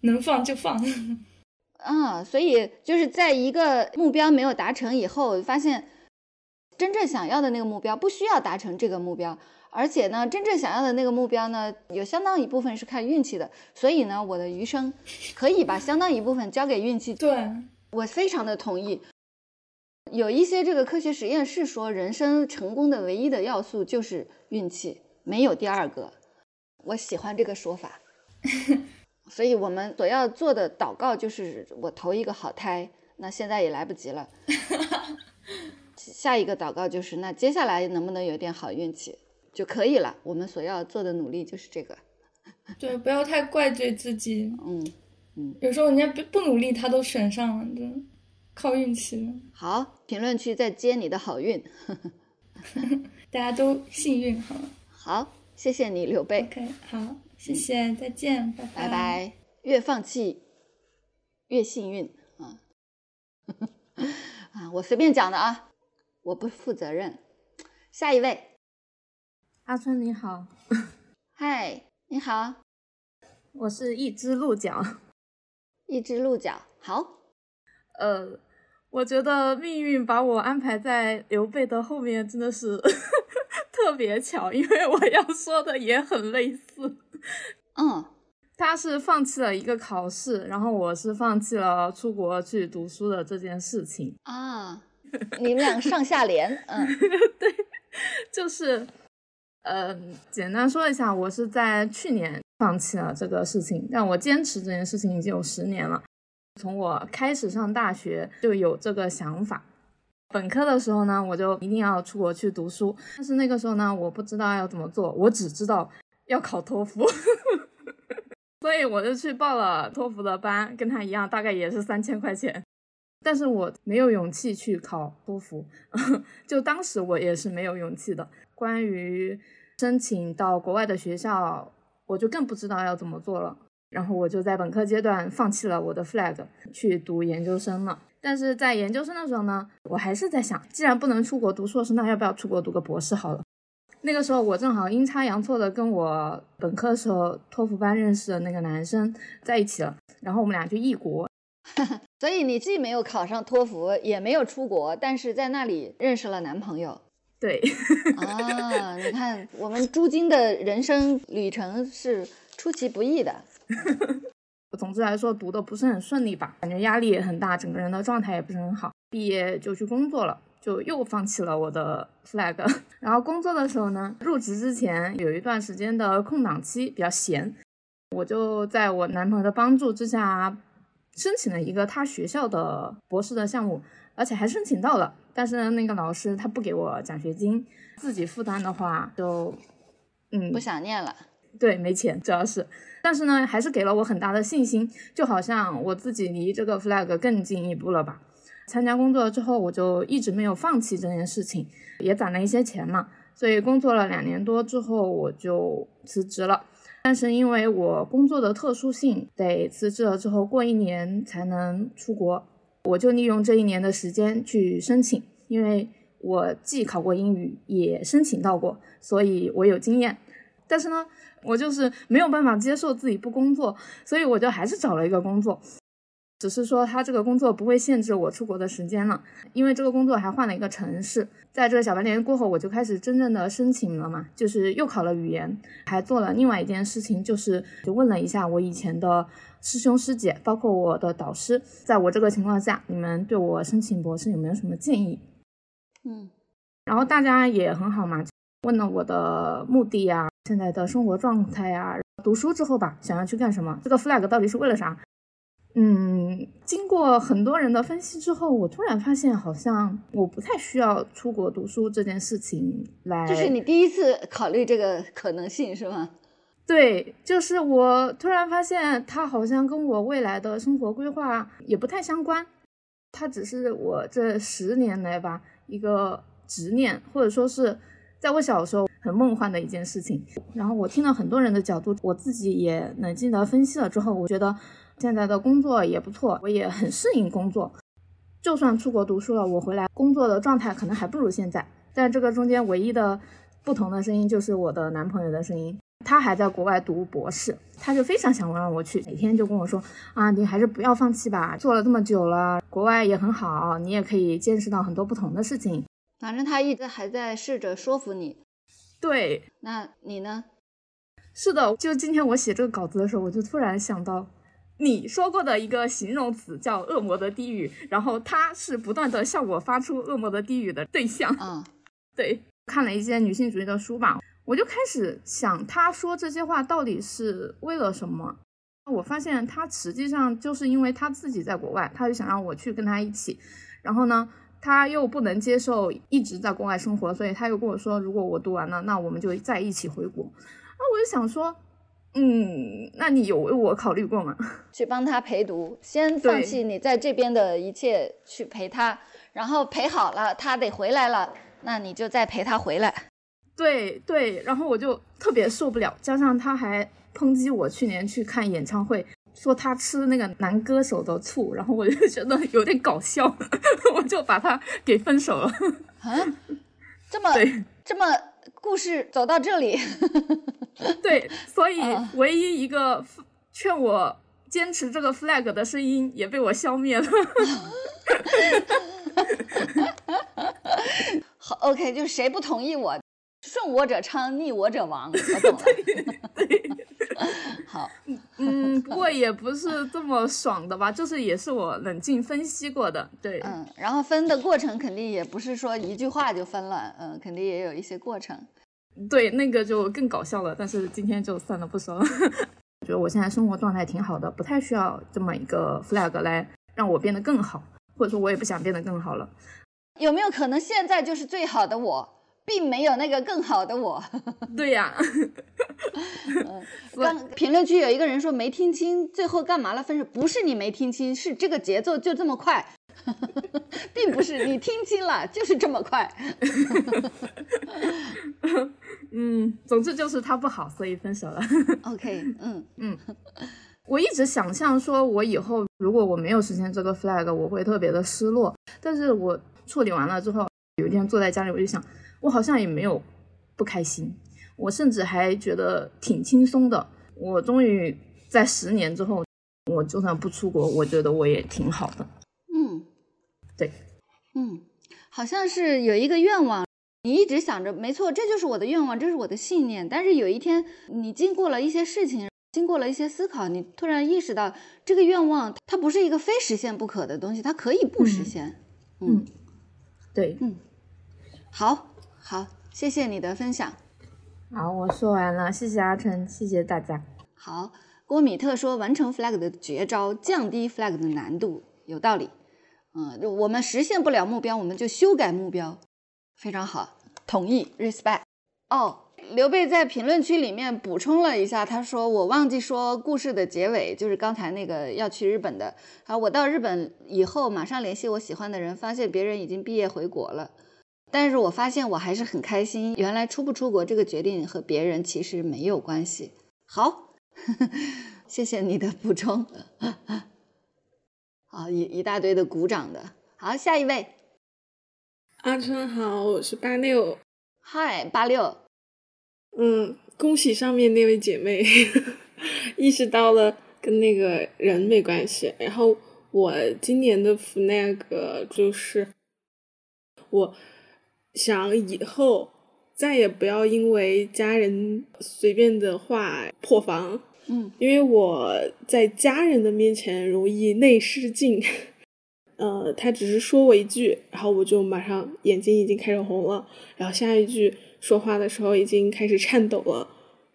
能放就放。嗯，所以就是在一个目标没有达成以后，发现真正想要的那个目标不需要达成这个目标，而且呢，真正想要的那个目标呢，有相当一部分是看运气的。所以呢，我的余生可以把相当一部分交给运气。对，我非常的同意。有一些这个科学实验是说，人生成功的唯一的要素就是运气，没有第二个。我喜欢这个说法。所以我们所要做的祷告就是我投一个好胎，那现在也来不及了。下一个祷告就是那接下来能不能有点好运气就可以了。我们所要做的努力就是这个。对，不要太怪罪自己。嗯嗯，有时候人家不不努力，他都选上了，就靠运气。好，评论区再接你的好运。大家都幸运好了。好，谢谢你，刘备。OK，好。谢谢，再见，拜拜拜。越放弃越幸运啊！啊，我随便讲的啊，我不负责任。下一位，阿春你好，嗨，你好，我是一只鹿角，一只鹿角，好。呃，我觉得命运把我安排在刘备的后面，真的是 特别巧，因为我要说的也很类似。嗯，他是放弃了一个考试，然后我是放弃了出国去读书的这件事情啊。你们俩上下联，嗯，对，就是，呃，简单说一下，我是在去年放弃了这个事情，但我坚持这件事情已经有十年了。从我开始上大学就有这个想法。本科的时候呢，我就一定要出国去读书，但是那个时候呢，我不知道要怎么做，我只知道。要考托福，所以我就去报了托福的班，跟他一样，大概也是三千块钱。但是我没有勇气去考托福，就当时我也是没有勇气的。关于申请到国外的学校，我就更不知道要怎么做了。然后我就在本科阶段放弃了我的 flag，去读研究生了。但是在研究生的时候呢，我还是在想，既然不能出国读硕士，那要不要出国读个博士好了？那个时候我正好阴差阳错的跟我本科时候托福班认识的那个男生在一起了，然后我们俩就异国。所以你既没有考上托福，也没有出国，但是在那里认识了男朋友。对，啊，你看我们朱晶的人生旅程是出其不意的。总之来说，读的不是很顺利吧，感觉压力也很大，整个人的状态也不是很好。毕业就去工作了。就又放弃了我的 flag，然后工作的时候呢，入职之前有一段时间的空档期比较闲，我就在我男朋友的帮助之下，申请了一个他学校的博士的项目，而且还申请到了。但是呢，那个老师他不给我奖学金，自己负担的话就，嗯，不想念了。对，没钱主要是，但是呢，还是给了我很大的信心，就好像我自己离这个 flag 更进一步了吧。参加工作之后，我就一直没有放弃这件事情，也攒了一些钱嘛，所以工作了两年多之后，我就辞职了。但是因为我工作的特殊性，得辞职了之后过一年才能出国，我就利用这一年的时间去申请，因为我既考过英语，也申请到过，所以我有经验。但是呢，我就是没有办法接受自己不工作，所以我就还是找了一个工作。只是说他这个工作不会限制我出国的时间了，因为这个工作还换了一个城市。在这个小半年过后，我就开始真正的申请了嘛，就是又考了语言，还做了另外一件事情，就是就问了一下我以前的师兄师姐，包括我的导师，在我这个情况下，你们对我申请博士有没有什么建议？嗯，然后大家也很好嘛，问了我的目的呀，现在的生活状态呀，读书之后吧，想要去干什么？这个 flag 到底是为了啥？嗯，经过很多人的分析之后，我突然发现，好像我不太需要出国读书这件事情来。就是你第一次考虑这个可能性是吗？对，就是我突然发现，它好像跟我未来的生活规划也不太相关。它只是我这十年来吧一个执念，或者说是在我小时候很梦幻的一件事情。然后我听了很多人的角度，我自己也冷静的分析了之后，我觉得现在的工作也不错，我也很适应工作。就算出国读书了，我回来工作的状态可能还不如现在。在这个中间，唯一的不同的声音就是我的男朋友的声音。他还在国外读博士，他就非常想让我去，每天就跟我说啊，你还是不要放弃吧，做了这么久了，国外也很好，你也可以见识到很多不同的事情。反正他一直还在试着说服你。对，那你呢？是的，就今天我写这个稿子的时候，我就突然想到。你说过的一个形容词叫“恶魔的低语”，然后他是不断的向我发出恶魔的低语的对象。嗯，对，看了一些女性主义的书吧，我就开始想，他说这些话到底是为了什么？我发现他实际上就是因为他自己在国外，他就想让我去跟他一起，然后呢，他又不能接受一直在国外生活，所以他又跟我说，如果我读完了，那我们就再一起回国。那我就想说。嗯，那你有为我考虑过吗？去帮他陪读，先放弃你在这边的一切去陪他，然后陪好了，他得回来了，那你就再陪他回来。对对，然后我就特别受不了，加上他还抨击我去年去看演唱会，说他吃那个男歌手的醋，然后我就觉得有点搞笑，我就把他给分手了。啊，这么这么。故事走到这里，对，所以唯一一个劝我坚持这个 flag 的声音也被我消灭了。好，OK，就是谁不同意我，顺我者昌，逆我者亡，我懂了。好，嗯，不过也不是这么爽的吧，就是也是我冷静分析过的，对，嗯，然后分的过程肯定也不是说一句话就分了，嗯，肯定也有一些过程。对，那个就更搞笑了。但是今天就算了，不说了。我 觉得我现在生活状态挺好的，不太需要这么一个 flag 来让我变得更好，或者说我也不想变得更好了。有没有可能现在就是最好的我，并没有那个更好的我？对呀。刚评论区有一个人说没听清，最后干嘛了？分手不是你没听清，是这个节奏就这么快。并不是你听清了，就是这么快。嗯，总之就是他不好，所以分手了。OK，嗯嗯，我一直想象说，我以后如果我没有实现这个 flag，我会特别的失落。但是我处理完了之后，有一天坐在家里，我就想，我好像也没有不开心，我甚至还觉得挺轻松的。我终于在十年之后，我就算不出国，我觉得我也挺好的。嗯，对，嗯，好像是有一个愿望。你一直想着，没错，这就是我的愿望，这是我的信念。但是有一天，你经过了一些事情，经过了一些思考，你突然意识到，这个愿望它不是一个非实现不可的东西，它可以不实现。嗯，对，嗯，好，好，谢谢你的分享。好，我说完了，谢谢阿成，谢谢大家。好，郭米特说，完成 flag 的绝招，降低 flag 的难度，有道理。嗯，我们实现不了目标，我们就修改目标。非常好，同意，respect。哦，刘备在评论区里面补充了一下，他说我忘记说故事的结尾，就是刚才那个要去日本的。啊，我到日本以后马上联系我喜欢的人，发现别人已经毕业回国了，但是我发现我还是很开心。原来出不出国这个决定和别人其实没有关系。好，谢谢你的补充。好，一一大堆的鼓掌的。好，下一位。阿春好，我是八六。嗨，八六。嗯，恭喜上面那位姐妹 意识到了跟那个人没关系。然后我今年的 flag 就是，我想以后再也不要因为家人随便的话破防。嗯，因为我在家人的面前容易内失禁。呃，他只是说我一句，然后我就马上眼睛已经开始红了，然后下一句说话的时候已经开始颤抖了，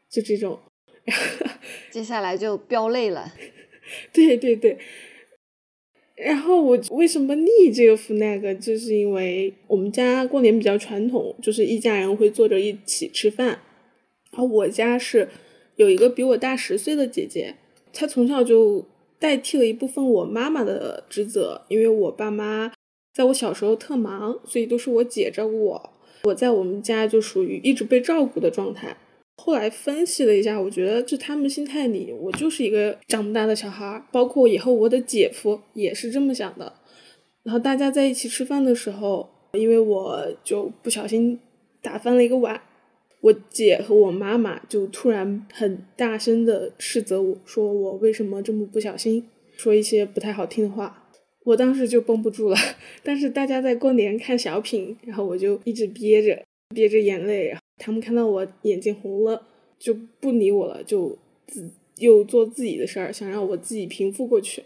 就这种。接下来就飙泪了。对对对。然后我为什么立这个 flag，就是因为我们家过年比较传统，就是一家人会坐着一起吃饭。然后我家是有一个比我大十岁的姐姐，她从小就。代替了一部分我妈妈的职责，因为我爸妈在我小时候特忙，所以都是我姐照顾我。我在我们家就属于一直被照顾的状态。后来分析了一下，我觉得就他们心态里，我就是一个长不大的小孩儿。包括以后我的姐夫也是这么想的。然后大家在一起吃饭的时候，因为我就不小心打翻了一个碗，我姐和我妈妈就突然很大声的斥责我说我为什么这么不小心，说一些不太好听的话。我当时就绷不住了。但是大家在过年看小品，然后我就一直憋着憋着眼泪。他们看到我眼睛红了，就不理我了，就自又做自己的事儿，想让我自己平复过去。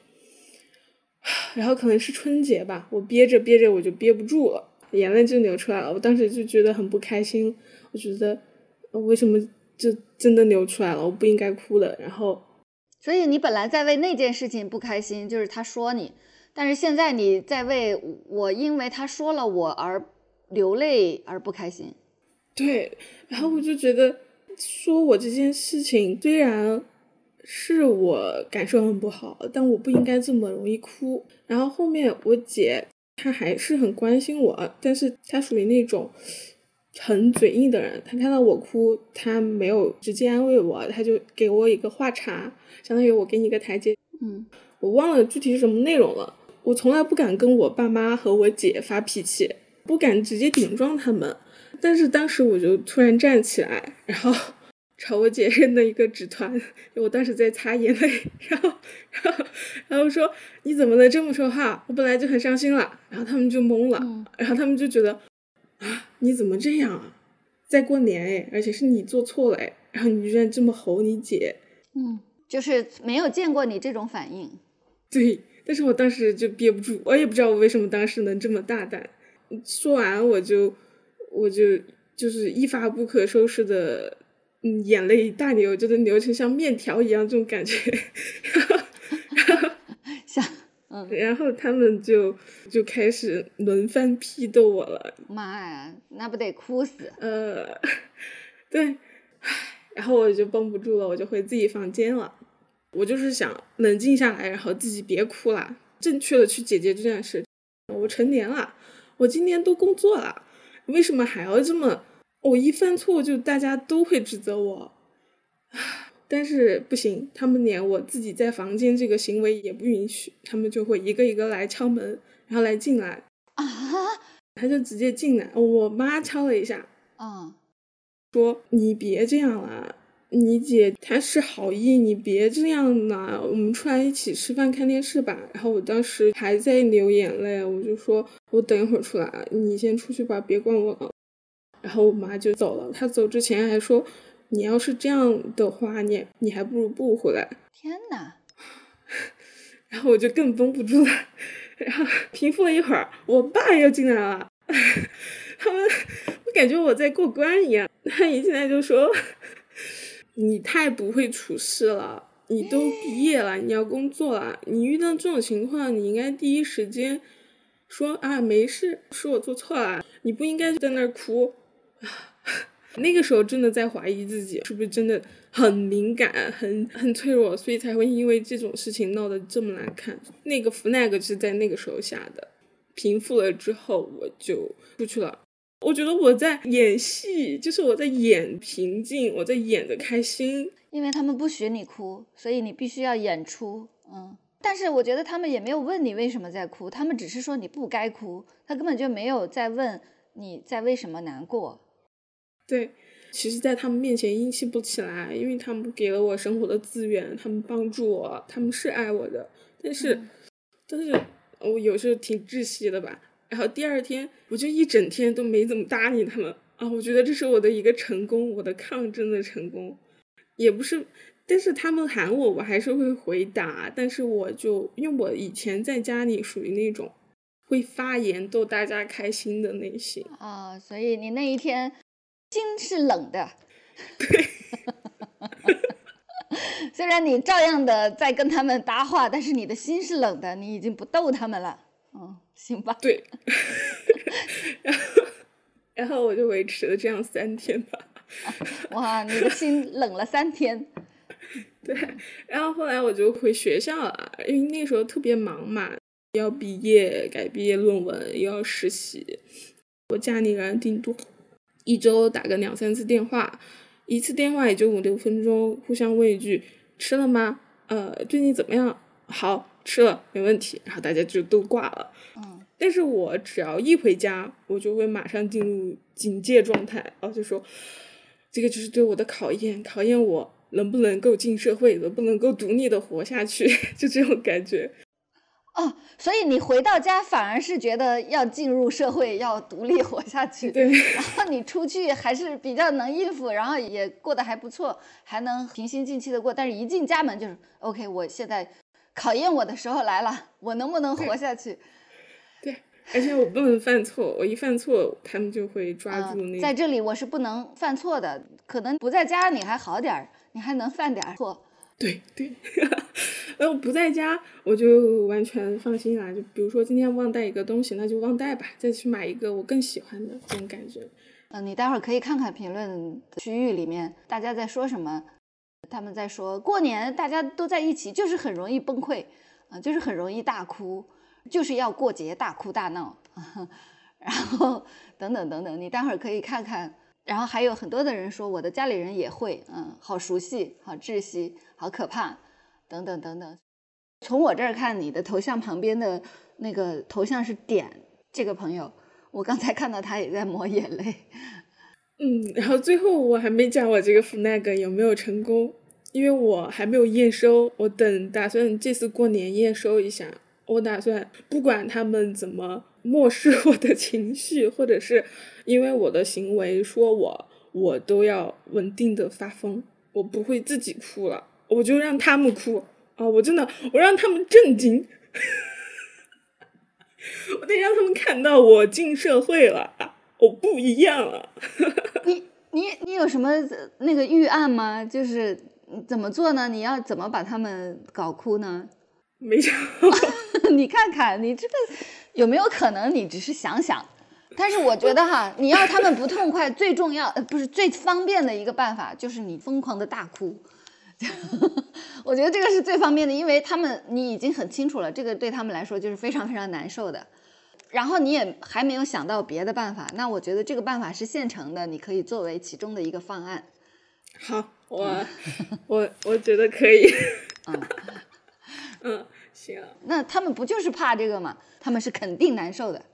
然后可能是春节吧，我憋着憋着我就憋不住了，眼泪就流出来了。我当时就觉得很不开心，我觉得为什么就真的流出来了？我不应该哭的。然后，所以你本来在为那件事情不开心，就是他说你，但是现在你在为我因为他说了我而流泪而不开心。对，然后我就觉得说我这件事情虽然是我感受很不好，但我不应该这么容易哭。然后后面我姐她还是很关心我，但是她属于那种很嘴硬的人。她看到我哭，她没有直接安慰我，她就给我一个话茬，相当于我给你一个台阶。嗯，我忘了具体是什么内容了。我从来不敢跟我爸妈和我姐发脾气，不敢直接顶撞他们。但是当时我就突然站起来，然后 朝我姐扔了一个纸团，我当时在擦眼泪，然后，然后，然后说你怎么能这么说话？我本来就很伤心了。然后他们就懵了，然后他们就觉得啊，你怎么这样啊？在过年哎，而且是你做错了哎，然后你居然这么吼你姐，嗯，就是没有见过你这种反应。对，但是我当时就憋不住，我也不知道我为什么当时能这么大胆。说完我就。我就就是一发不可收拾的，嗯，眼泪大流，就是流成像面条一样这种感觉，然后，像，嗯，然后他们就就开始轮番批斗我了。妈呀，那不得哭死？呃，对，然后我就绷不住了，我就回自己房间了。我就是想冷静下来，然后自己别哭了，正确的去解决这件事。我成年了，我今年都工作了。为什么还要这么？我一犯错就大家都会指责我，但是不行，他们连我自己在房间这个行为也不允许，他们就会一个一个来敲门，然后来进来啊，他就直接进来，我妈敲了一下，嗯，说你别这样了，你姐她是好意，你别这样了，我们出来一起吃饭看电视吧。然后我当时还在流眼泪，我就说，我等一会儿出来，你先出去吧，别管我了。然后我妈就走了，她走之前还说，你要是这样的话，你你还不如不回来。天呐，然后我就更绷不住了，然后平复了一会儿，我爸又进来了，他们，我感觉我在过关一样，他一进来就说。你太不会处事了，你都毕业了，你要工作了，你遇到这种情况，你应该第一时间说啊，没事，是我做错了，你不应该在那儿哭。那个时候真的在怀疑自己是不是真的很敏感、很很脆弱，所以才会因为这种事情闹得这么难看。那个 flag 是在那个时候下的，平复了之后我就出去了。我觉得我在演戏，就是我在演平静，我在演的开心。因为他们不许你哭，所以你必须要演出。嗯，但是我觉得他们也没有问你为什么在哭，他们只是说你不该哭，他根本就没有在问你在为什么难过。对，其实，在他们面前硬气不起来，因为他们给了我生活的资源，他们帮助我，他们是爱我的。但是，但是我有时候挺窒息的吧。然后第二天，我就一整天都没怎么搭理他们啊！我觉得这是我的一个成功，我的抗争的成功，也不是。但是他们喊我，我还是会回答。但是我就因为我以前在家里属于那种会发言逗大家开心的类型啊，所以你那一天心是冷的。对，虽然你照样的在跟他们搭话，但是你的心是冷的，你已经不逗他们了。嗯。行吧，对，然后，然后我就维持了这样三天吧。哇，你的心冷了三天。对，然后后来我就回学校了，因为那时候特别忙嘛，要毕业、改毕业论文，又要实习。我家里人顶多一周打个两三次电话，一次电话也就五六分钟，互相问一句吃了吗？呃，最近怎么样？好吃了，没问题。然后大家就都挂了。嗯，但是我只要一回家，我就会马上进入警戒状态，然后就说这个就是对我的考验，考验我能不能够进社会，能不能够独立的活下去，就这种感觉。哦，所以你回到家反而是觉得要进入社会，要独立活下去。对。然后你出去还是比较能应付，然后也过得还不错，还能平心静气的过。但是一进家门就是 OK，我现在考验我的时候来了，我能不能活下去？对，而且我不能犯错，我一犯错，他们就会抓住那。在这里我是不能犯错的，可能不在家你还好点儿，你还能犯点错。对对，然 后不在家，我就完全放心了。就比如说今天忘带一个东西，那就忘带吧，再去买一个我更喜欢的这种感觉。嗯，你待会儿可以看看评论区域里面大家在说什么。他们在说过年大家都在一起，就是很容易崩溃，啊，就是很容易大哭，就是要过节大哭大闹，然后等等等等，你待会儿可以看看。然后还有很多的人说，我的家里人也会，嗯，好熟悉，好窒息，好可怕，等等等等。从我这儿看，你的头像旁边的那个头像是点，这个朋友，我刚才看到他也在抹眼泪。嗯，然后最后我还没讲我这个 flag 有没有成功，因为我还没有验收，我等打算这次过年验收一下。我打算不管他们怎么漠视我的情绪，或者是因为我的行为说我，我都要稳定的发疯，我不会自己哭了，我就让他们哭啊！我真的，我让他们震惊，我得让他们看到我进社会了，我不一样了。你你你有什么那个预案吗？就是怎么做呢？你要怎么把他们搞哭呢？没想，你看看，你这个有没有可能？你只是想想，但是我觉得哈，你要他们不痛快，最重要呃不是最方便的一个办法，就是你疯狂的大哭。我觉得这个是最方便的，因为他们你已经很清楚了，这个对他们来说就是非常非常难受的。然后你也还没有想到别的办法，那我觉得这个办法是现成的，你可以作为其中的一个方案。好，我 我我觉得可以。嗯。嗯，行。那他们不就是怕这个吗？他们是肯定难受的。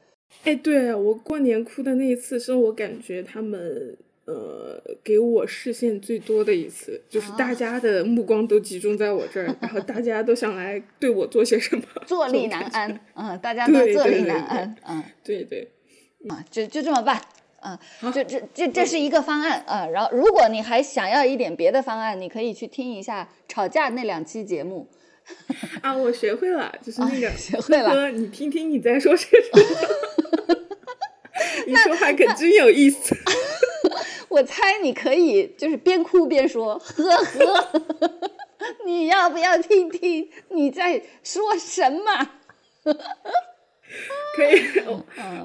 哎，对我过年哭的那一次，是我感觉他们呃给我视线最多的一次，就是大家的目光都集中在我这儿，然后大家都想来对我做些什么，坐立难安。嗯，大家都坐立难安。嗯，对对。啊，就就这么办。嗯，就这这这是一个方案啊。然后，如果你还想要一点别的方案，你可以去听一下吵架那两期节目。啊，我学会了，就是那个学会了。你听听你在说些什么？你说话可真有意思。我猜你可以就是边哭边说，呵呵。你要不要听听你在说什么？可以，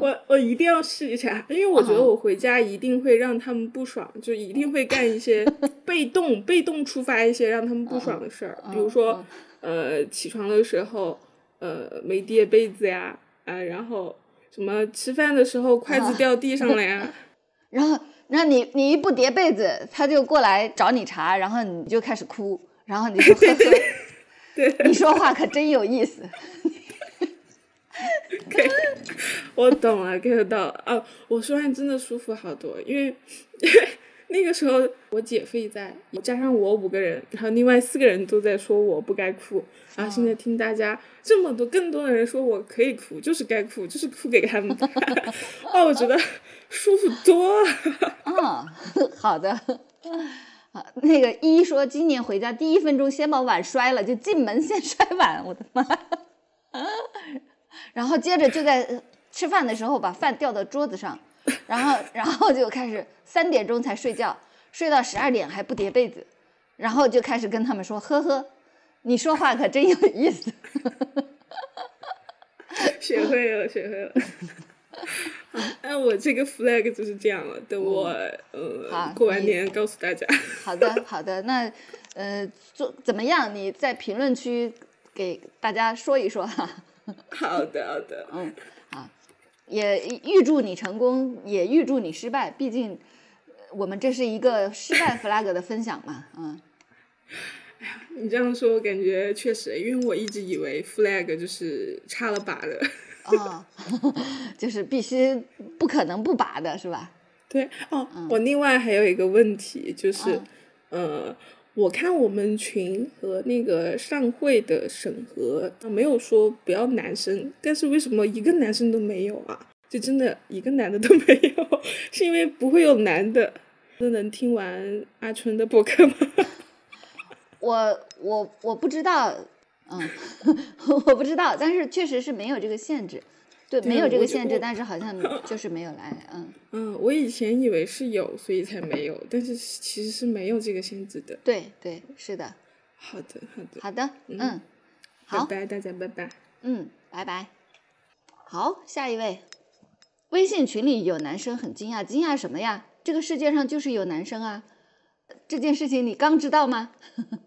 我我一定要试一下，因为我觉得我回家一定会让他们不爽，就一定会干一些 被动被动触发一些让他们不爽的事儿，比如说。呃，起床的时候，呃，没叠被子呀，啊，然后什么吃饭的时候筷子掉地上了呀，然后，那你你一不叠被子，他就过来找你茬，然后你就开始哭，然后你就呵呵，对，你说话可真有意思，我懂了，get 到了，哦，我说话真的舒服好多，因为。因为那个时候我姐夫在，加上我五个人，然后另外四个人都在说我不该哭，然后现在听大家这么多更多的人说我可以哭，就是该哭，就是哭给他们看，哦，我觉得舒服多了。嗯，好的。啊，那个一说今年回家第一分钟先把碗摔了，就进门先摔碗，我的妈！然后接着就在吃饭的时候把饭掉到桌子上。然后，然后就开始三点钟才睡觉，睡到十二点还不叠被子，然后就开始跟他们说：“呵呵，你说话可真有意思。”学会了，学会了。那 我这个 flag 就是这样了，等我呃过完年告诉大家。好的，好的。那呃，做怎么样？你在评论区给大家说一说哈。好的，好的。嗯，好。也预祝你成功，也预祝你失败。毕竟我们这是一个失败 flag 的分享嘛，嗯。哎呀你这样说，我感觉确实，因为我一直以为 flag 就是插了把的。哦，就是必须不可能不拔的是吧？对哦，我另外还有一个问题就是，呃，我看我们群和那个上会的审核没有说不要男生，但是为什么一个男生都没有啊？就真的一个男的都 没有，是因为不会有男的都能听完阿春的播客吗？我我我不知道，嗯，我不知道，但是确实是没有这个限制，对，没有这个限制，但是好像就是没有来，嗯。嗯，我以前以为是有，所以才没有，但是其实是没有这个限制的，对对，是的，好的好的好的，嗯，好，拜拜大家拜拜，嗯，拜拜，好，下一位，微信群里有男生很惊讶，惊讶什么呀？这个世界上就是有男生啊。这件事情你刚知道吗？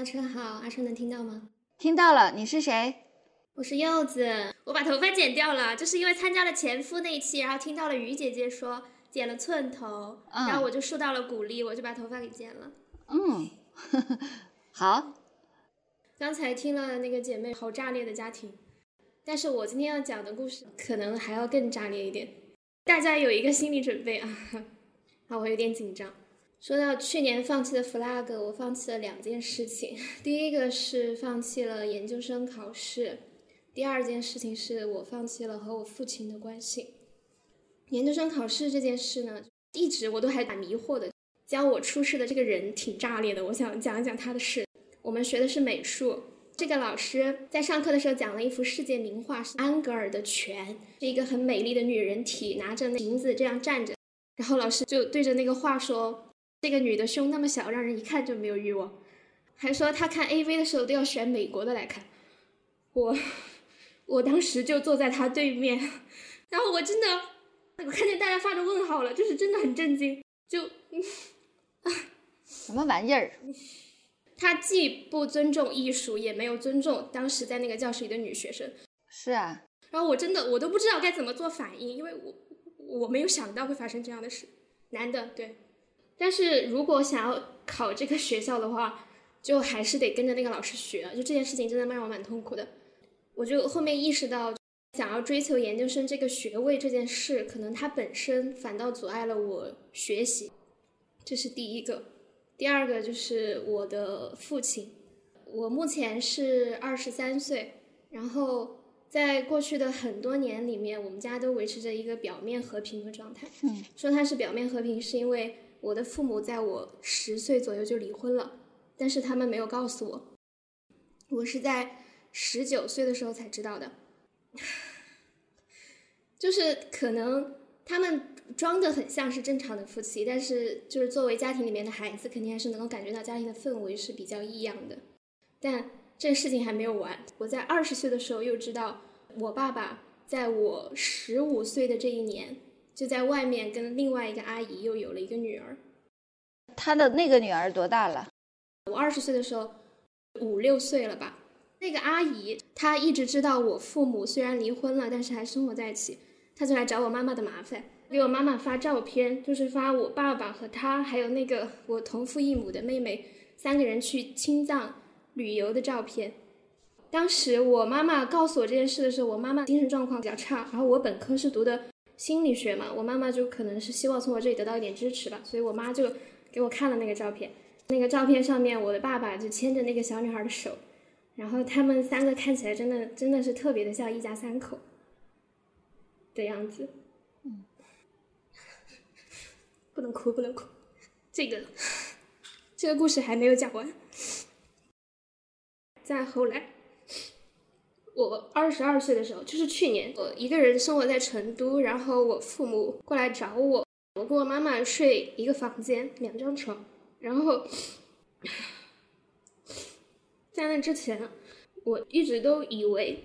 阿春好，阿春能听到吗？听到了，你是谁？我是柚子，我把头发剪掉了，就是因为参加了前夫那一期，然后听到了于姐姐说剪了寸头，然后我就受到了鼓励，我就把头发给剪了。嗯，好。刚才听了那个姐妹好炸裂的家庭，但是我今天要讲的故事可能还要更炸裂一点，大家有一个心理准备啊。好，我有点紧张。说到去年放弃的 flag，我放弃了两件事情。第一个是放弃了研究生考试，第二件事情是我放弃了和我父亲的关系。研究生考试这件事呢，一直我都还蛮迷惑的。教我出事的这个人挺炸裂的，我想讲一讲他的事。我们学的是美术，这个老师在上课的时候讲了一幅世界名画，是安格尔的《泉》，是一个很美丽的女人体拿着瓶子这样站着，然后老师就对着那个画说。这个女的胸那么小，让人一看就没有欲望，还说她看 A V 的时候都要选美国的来看。我，我当时就坐在她对面，然后我真的，我看见大家发着问号了，就是真的很震惊。就，啊什么玩意儿？他既不尊重艺术，也没有尊重当时在那个教室里的女学生。是啊。然后我真的，我都不知道该怎么做反应，因为我我没有想到会发生这样的事。男的，对。但是如果想要考这个学校的话，就还是得跟着那个老师学。就这件事情真的让我蛮痛苦的。我就后面意识到，想要追求研究生这个学位这件事，可能它本身反倒阻碍了我学习。这是第一个。第二个就是我的父亲。我目前是二十三岁，然后在过去的很多年里面，我们家都维持着一个表面和平的状态。嗯，说它是表面和平，是因为。我的父母在我十岁左右就离婚了，但是他们没有告诉我，我是在十九岁的时候才知道的。就是可能他们装的很像是正常的夫妻，但是就是作为家庭里面的孩子，肯定还是能够感觉到家庭的氛围是比较异样的。但这事情还没有完，我在二十岁的时候又知道，我爸爸在我十五岁的这一年。就在外面跟另外一个阿姨又有了一个女儿，他的那个女儿多大了？我二十岁的时候，五六岁了吧。那个阿姨她一直知道我父母虽然离婚了，但是还生活在一起。她就来找我妈妈的麻烦，给我妈妈发照片，就是发我爸爸和她还有那个我同父异母的妹妹三个人去青藏旅游的照片。当时我妈妈告诉我这件事的时候，我妈妈精神状况比较差，然后我本科是读的。心理学嘛，我妈妈就可能是希望从我这里得到一点支持吧，所以我妈就给我看了那个照片。那个照片上面，我的爸爸就牵着那个小女孩的手，然后他们三个看起来真的真的是特别的像一家三口的样子。嗯，不能哭，不能哭，这个这个故事还没有讲完。再后来。我二十二岁的时候，就是去年，我一个人生活在成都，然后我父母过来找我，我跟我妈妈睡一个房间，两张床，然后在那之前，我一直都以为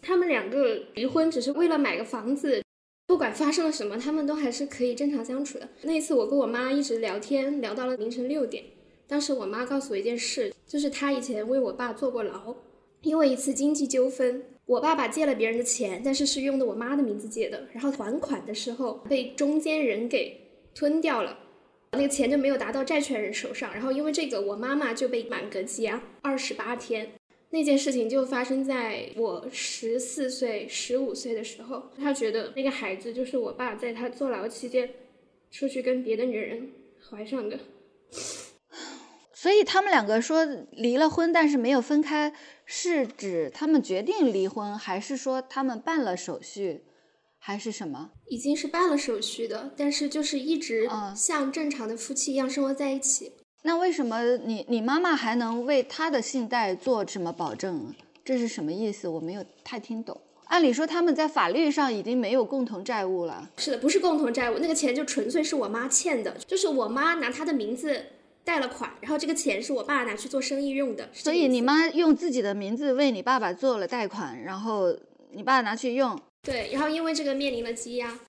他们两个离婚只是为了买个房子，不管发生了什么，他们都还是可以正常相处的。那一次，我跟我妈一直聊天，聊到了凌晨六点，当时我妈告诉我一件事，就是她以前为我爸坐过牢。因为一次经济纠纷，我爸爸借了别人的钱，但是是用的我妈的名字借的，然后还款的时候被中间人给吞掉了，那个钱就没有达到债权人手上，然后因为这个，我妈妈就被满格羁押二十八天。那件事情就发生在我十四岁、十五岁的时候，他觉得那个孩子就是我爸在他坐牢期间出去跟别的女人怀上的。所以他们两个说离了婚，但是没有分开，是指他们决定离婚，还是说他们办了手续，还是什么？已经是办了手续的，但是就是一直像正常的夫妻一样生活在一起。那为什么你你妈妈还能为他的信贷做什么保证？这是什么意思？我没有太听懂。按理说他们在法律上已经没有共同债务了。是的，不是共同债务，那个钱就纯粹是我妈欠的，就是我妈拿她的名字。贷了款，然后这个钱是我爸拿去做生意用的。所以你妈用自己的名字为你爸爸做了贷款，然后你爸拿去用。对，然后因为这个面临了积压。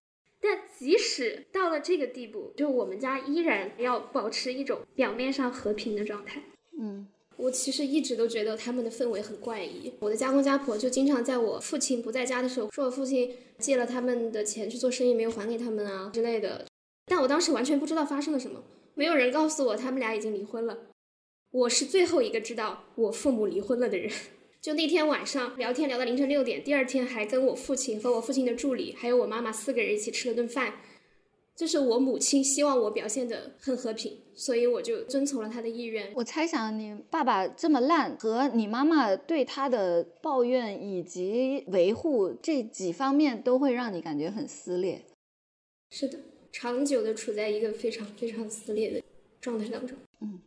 但即使到了这个地步，就我们家依然要保持一种表面上和平的状态。嗯，我其实一直都觉得他们的氛围很怪异。我的家公家婆就经常在我父亲不在家的时候，说我父亲借了他们的钱去做生意，没有还给他们啊之类的。但我当时完全不知道发生了什么。没有人告诉我他们俩已经离婚了，我是最后一个知道我父母离婚了的人。就那天晚上聊天聊到凌晨六点，第二天还跟我父亲和我父亲的助理还有我妈妈四个人一起吃了顿饭。就是我母亲希望我表现的很和平，所以我就遵从了她的意愿。我猜想你爸爸这么烂，和你妈妈对他的抱怨以及维护这几方面都会让你感觉很撕裂。是的。长久的处在一个非常非常撕裂的状态当中。嗯，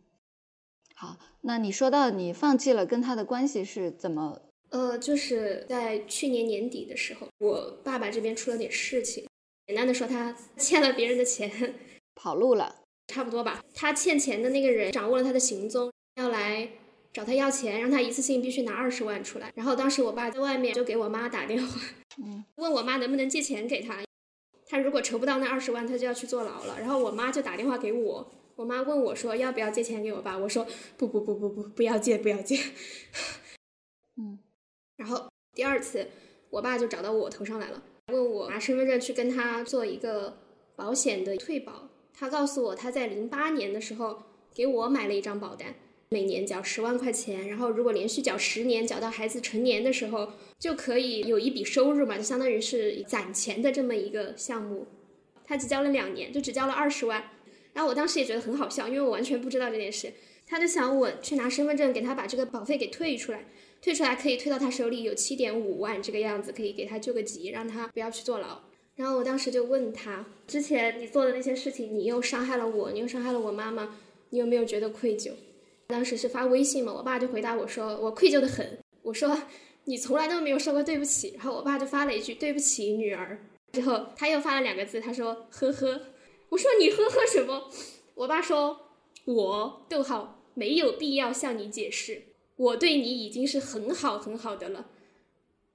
好，那你说到你放弃了跟他的关系是怎么？呃，就是在去年年底的时候，我爸爸这边出了点事情。简单的说，他 欠了别人的钱，跑路了，差不多吧。他欠钱的那个人掌握了他的行踪，要来找他要钱，让他一次性必须拿二十万出来。然后当时我爸在外面就给我妈打电话，嗯，问我妈能不能借钱给他。他如果筹不到那二十万，他就要去坐牢了。然后我妈就打电话给我，我妈问我说要不要借钱给我爸，我说不不不不不，不要借不要借。嗯，然后第二次我爸就找到我头上来了，问我拿身份证去跟他做一个保险的退保。他告诉我他在零八年的时候给我买了一张保单。每年缴十万块钱，然后如果连续缴十年，缴到孩子成年的时候，就可以有一笔收入嘛，就相当于是攒钱的这么一个项目。他只交了两年，就只交了二十万。然后我当时也觉得很好笑，因为我完全不知道这件事。他就想我去拿身份证给他把这个保费给退出来，退出来可以退到他手里有七点五万这个样子，可以给他救个急，让他不要去坐牢。然后我当时就问他，之前你做的那些事情，你又伤害了我，你又伤害了我妈妈，你有没有觉得愧疚？当时是发微信嘛，我爸就回答我说：“我愧疚的很。”我说：“你从来都没有说过对不起。”然后我爸就发了一句：“对不起，女儿。”之后他又发了两个字，他说：“呵呵。”我说：“你呵呵什么？”我爸说：“我逗号没有必要向你解释，我对你已经是很好很好的了。”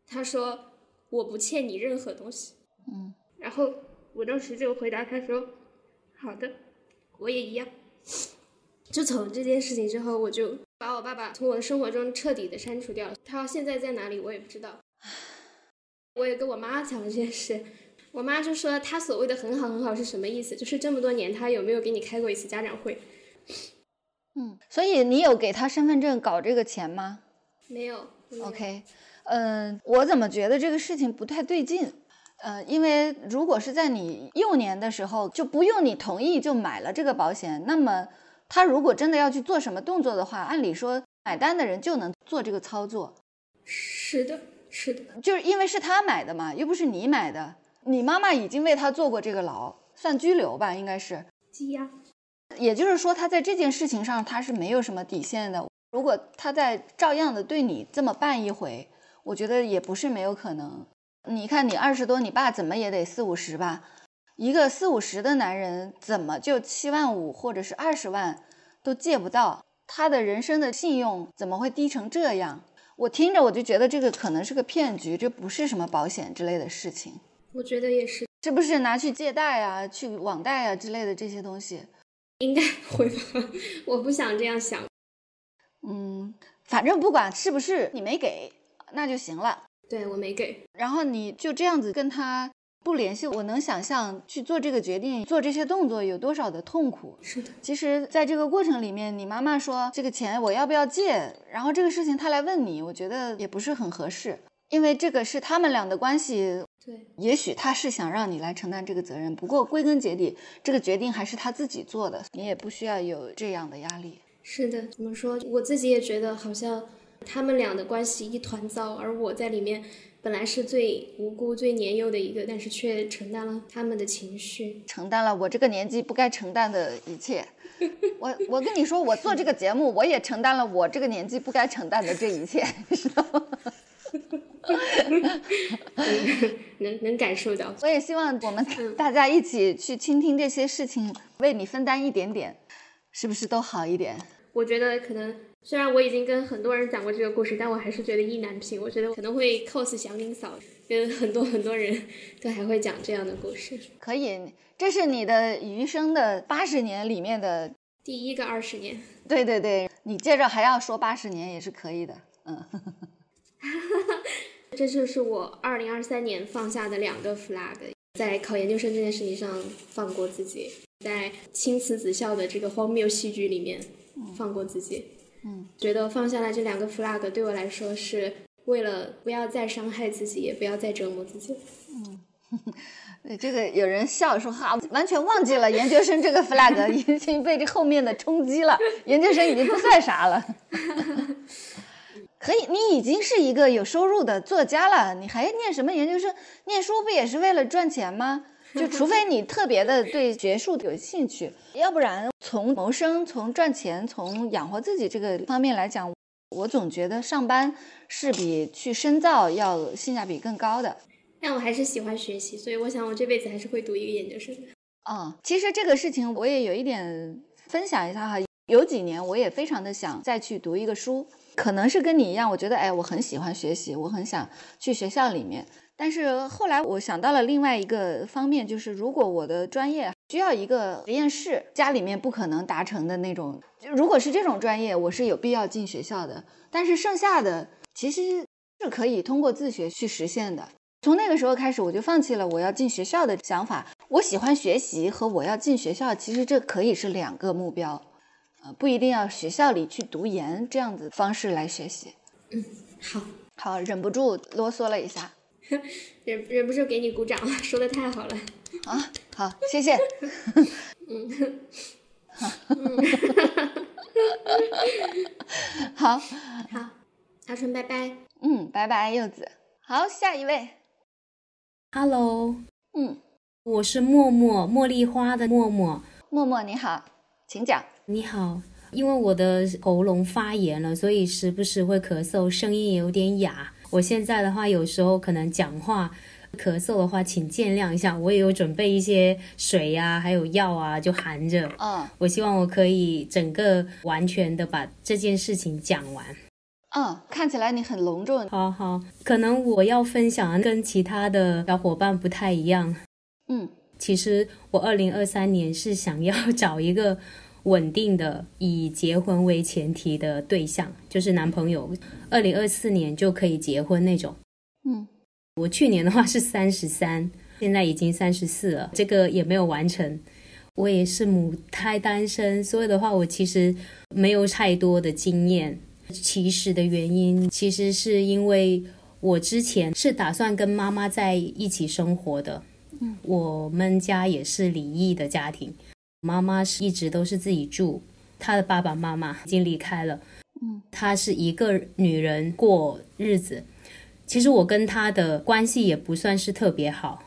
他说：“我不欠你任何东西。”嗯，然后我当时就回答他说：“好的，我也一样。”就从这件事情之后，我就把我爸爸从我的生活中彻底的删除掉了。他现在在哪里，我也不知道。我也跟我妈讲了这件事，我妈就说他所谓的很好很好是什么意思？就是这么多年他有没有给你开过一次家长会？嗯，所以你有给他身份证搞这个钱吗？没有。OK，嗯，我怎么觉得这个事情不太对劲？呃，因为如果是在你幼年的时候就不用你同意就买了这个保险，那么。他如果真的要去做什么动作的话，按理说买单的人就能做这个操作。是的，是的，就是因为是他买的嘛，又不是你买的。你妈妈已经为他坐过这个牢，算拘留吧，应该是羁押。也就是说，他在这件事情上他是没有什么底线的。如果他再照样的对你这么办一回，我觉得也不是没有可能。你看，你二十多，你爸怎么也得四五十吧。一个四五十的男人，怎么就七万五或者是二十万都借不到？他的人生的信用怎么会低成这样？我听着我就觉得这个可能是个骗局，这不是什么保险之类的事情。我觉得也是，是不是拿去借贷啊、去网贷啊之类的这些东西？应该会吧？我不想这样想。嗯，反正不管是不是你没给，那就行了。对我没给。然后你就这样子跟他不联系，我能想象去做这个决定、做这些动作有多少的痛苦。是的，其实，在这个过程里面，你妈妈说这个钱我要不要借，然后这个事情她来问你，我觉得也不是很合适，因为这个是他们俩的关系。对，也许他是想让你来承担这个责任，不过归根结底，这个决定还是他自己做的，你也不需要有这样的压力。是的，怎么说？我自己也觉得好像他们俩的关系一团糟，而我在里面本来是最无辜、最年幼的一个，但是却承担了他们的情绪，承担了我这个年纪不该承担的一切。我我跟你说，我做这个节目，我也承担了我这个年纪不该承担的这一切，你知道吗？能能感受到，我也希望我们大家一起去倾听这些事情，为你分担一点点，是不是都好一点？我觉得可能，虽然我已经跟很多人讲过这个故事，但我还是觉得意难平。我觉得可能会 cos 祥林嫂，跟很多很多人都还会讲这样的故事。可以，这是你的余生的八十年里面的第一个二十年。对对对，你接着还要说八十年也是可以的，嗯。这就是我二零二三年放下的两个 flag，在考研究生这件事情上放过自己，在青瓷子校的这个荒谬戏剧里面放过自己。嗯，觉得放下来这两个 flag 对我来说是为了不要再伤害自己，也不要再折磨自己。嗯，这个有人笑说哈，完全忘记了研究生这个 flag 已经被这后面的冲击了，研究生已经不算啥了。可以，你已经是一个有收入的作家了，你还念什么研究生？念书不也是为了赚钱吗？就除非你特别的对学术有兴趣，要不然从谋生、从赚钱、从养活自己这个方面来讲，我总觉得上班是比去深造要性价比更高的。但我还是喜欢学习，所以我想我这辈子还是会读一个研究生的。啊，其实这个事情我也有一点分享一下哈，有几年我也非常的想再去读一个书。可能是跟你一样，我觉得，哎，我很喜欢学习，我很想去学校里面。但是后来我想到了另外一个方面，就是如果我的专业需要一个实验室，家里面不可能达成的那种，如果是这种专业，我是有必要进学校的。但是剩下的其实是可以通过自学去实现的。从那个时候开始，我就放弃了我要进学校的想法。我喜欢学习和我要进学校，其实这可以是两个目标。呃不一定要学校里去读研这样子方式来学习。嗯，好，好，忍不住啰嗦了一下，忍忍不住给你鼓掌了，说的太好了。啊，好，谢谢。嗯，好，好，阿春，拜拜。嗯，拜拜，柚子。好，下一位。Hello，嗯，我是默默，茉莉花的默默。默默你好，请讲。你好，因为我的喉咙发炎了，所以时不时会咳嗽，声音也有点哑。我现在的话，有时候可能讲话咳嗽的话，请见谅一下。我也有准备一些水呀，还有药啊，就含着。嗯，我希望我可以整个完全的把这件事情讲完。嗯，看起来你很隆重。好好，可能我要分享跟其他的小伙伴不太一样。嗯，其实我二零二三年是想要找一个。稳定的以结婚为前提的对象，就是男朋友，二零二四年就可以结婚那种。嗯，我去年的话是三十三，现在已经三十四了，这个也没有完成。我也是母胎单身，所以的话，我其实没有太多的经验。其实的原因，其实是因为我之前是打算跟妈妈在一起生活的。嗯，我们家也是离异的家庭。妈妈是一直都是自己住，她的爸爸妈妈已经离开了，嗯，她是一个女人过日子。其实我跟她的关系也不算是特别好。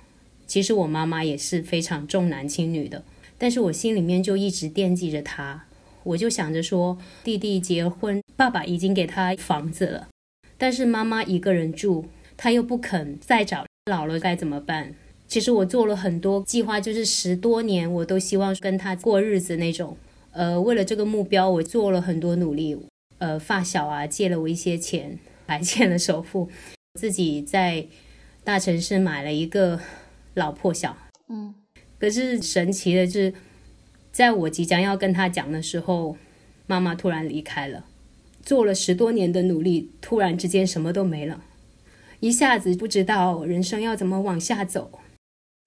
其实我妈妈也是非常重男轻女的，但是我心里面就一直惦记着她。我就想着说，弟弟结婚，爸爸已经给他房子了，但是妈妈一个人住，她又不肯再找，老了该怎么办？其实我做了很多计划，就是十多年我都希望跟他过日子那种。呃，为了这个目标，我做了很多努力。呃，发小啊借了我一些钱，还欠了首付，自己在大城市买了一个老破小。嗯，可是神奇的是，在我即将要跟他讲的时候，妈妈突然离开了。做了十多年的努力，突然之间什么都没了。一下子不知道人生要怎么往下走。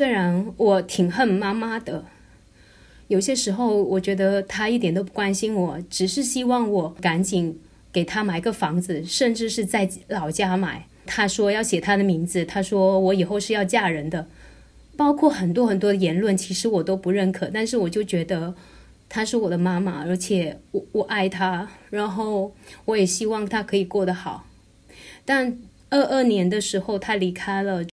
虽然我挺恨妈妈的，有些时候我觉得她一点都不关心我，只是希望我赶紧给她买个房子，甚至是在老家买。她说要写她的名字，她说我以后是要嫁人的，包括很多很多的言论，其实我都不认可，但是我就觉得她是我的妈妈，而且我我爱她，然后我也希望她可以过得好。但二二年的时候，她离开了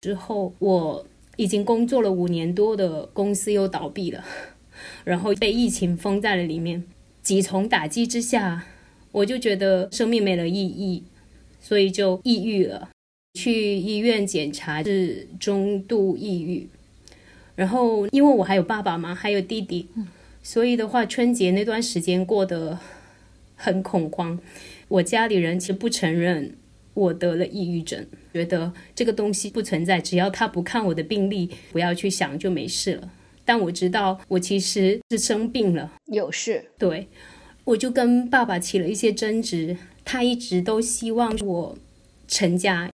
之后，我。已经工作了五年多的公司又倒闭了，然后被疫情封在了里面，几重打击之下，我就觉得生命没了意义，所以就抑郁了。去医院检查是中度抑郁，然后因为我还有爸爸嘛，还有弟弟，所以的话春节那段时间过得很恐慌。我家里人其实不承认。我得了抑郁症，觉得这个东西不存在，只要他不看我的病历，不要去想就没事了。但我知道我其实是生病了，有事。对，我就跟爸爸起了一些争执，他一直都希望我成家。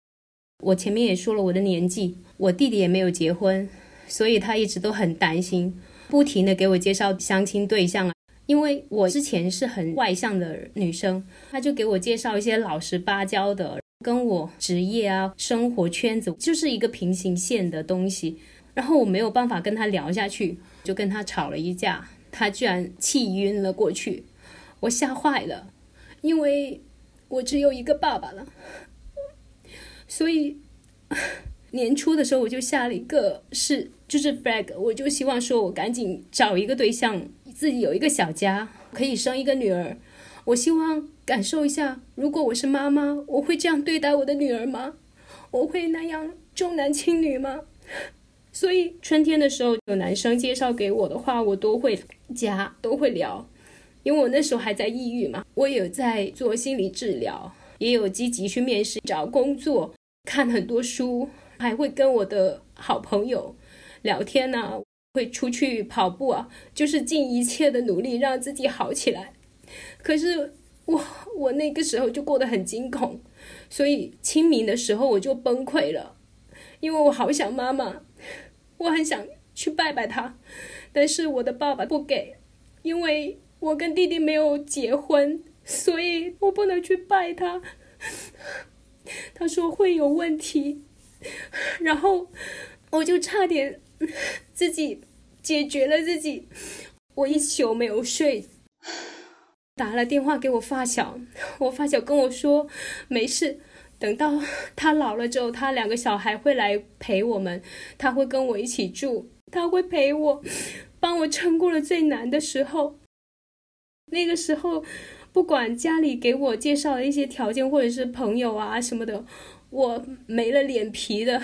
我前面也说了我的年纪，我弟弟也没有结婚，所以他一直都很担心，不停的给我介绍相亲对象啊。因为我之前是很外向的女生，他就给我介绍一些老实巴交的。跟我职业啊、生活圈子就是一个平行线的东西，然后我没有办法跟他聊下去，就跟他吵了一架，他居然气晕了过去，我吓坏了，因为我只有一个爸爸了，所以年初的时候我就下了一个是就是 flag，我就希望说我赶紧找一个对象，自己有一个小家，可以生一个女儿。我希望感受一下，如果我是妈妈，我会这样对待我的女儿吗？我会那样重男轻女吗？所以春天的时候有男生介绍给我的话，我都会加，都会聊，因为我那时候还在抑郁嘛。我有在做心理治疗，也有积极去面试找工作，看很多书，还会跟我的好朋友聊天呢，会出去跑步啊，就是尽一切的努力让自己好起来。可是我我那个时候就过得很惊恐，所以清明的时候我就崩溃了，因为我好想妈妈，我很想去拜拜她，但是我的爸爸不给，因为我跟弟弟没有结婚，所以我不能去拜他。他说会有问题，然后我就差点自己解决了自己，我一宿没有睡。打了电话给我发小，我发小跟我说没事，等到他老了之后，他两个小孩会来陪我们，他会跟我一起住，他会陪我，帮我撑过了最难的时候。那个时候，不管家里给我介绍的一些条件，或者是朋友啊什么的，我没了脸皮的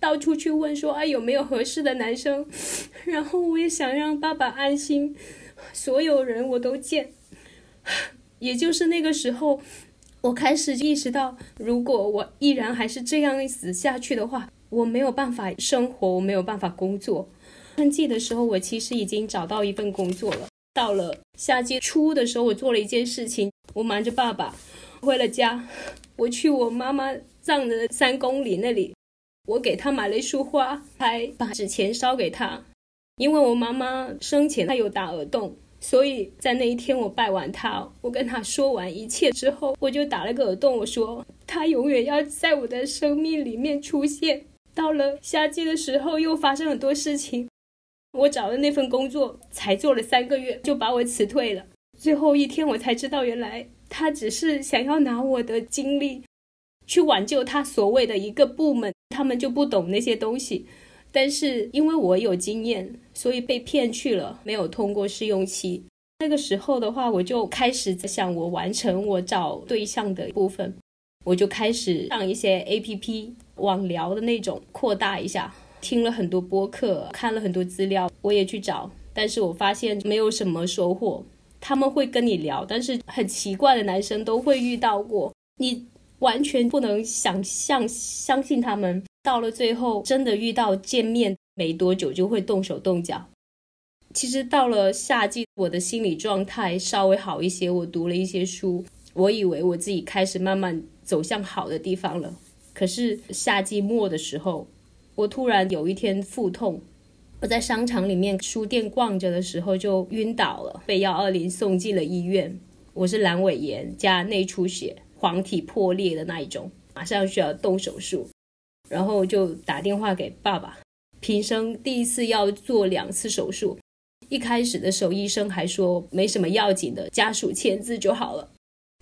到处去问说，哎有没有合适的男生，然后我也想让爸爸安心，所有人我都见。也就是那个时候，我开始意识到，如果我依然还是这样死下去的话，我没有办法生活，我没有办法工作。春季的时候，我其实已经找到一份工作了。到了夏季初的时候，我做了一件事情，我瞒着爸爸回了家，我去我妈妈葬的三公里那里，我给她买了一束花，还把纸钱烧给她，因为我妈妈生前她有打耳洞。所以在那一天，我拜完他，我跟他说完一切之后，我就打了个耳洞。我说他永远要在我的生命里面出现。到了夏季的时候，又发生很多事情。我找的那份工作才做了三个月，就把我辞退了。最后一天，我才知道，原来他只是想要拿我的经历去挽救他所谓的一个部门，他们就不懂那些东西。但是因为我有经验，所以被骗去了，没有通过试用期。那个时候的话，我就开始在想我完成我找对象的部分，我就开始上一些 A P P 网聊的那种，扩大一下，听了很多播客，看了很多资料，我也去找，但是我发现没有什么收获。他们会跟你聊，但是很奇怪的男生都会遇到过，你完全不能想象相信他们。到了最后，真的遇到见面没多久就会动手动脚。其实到了夏季，我的心理状态稍微好一些，我读了一些书，我以为我自己开始慢慢走向好的地方了。可是夏季末的时候，我突然有一天腹痛，我在商场里面书店逛着的时候就晕倒了，被幺二零送进了医院。我是阑尾炎加内出血，黄体破裂的那一种，马上需要动手术。然后就打电话给爸爸，平生第一次要做两次手术。一开始的时候，医生还说没什么要紧的，家属签字就好了。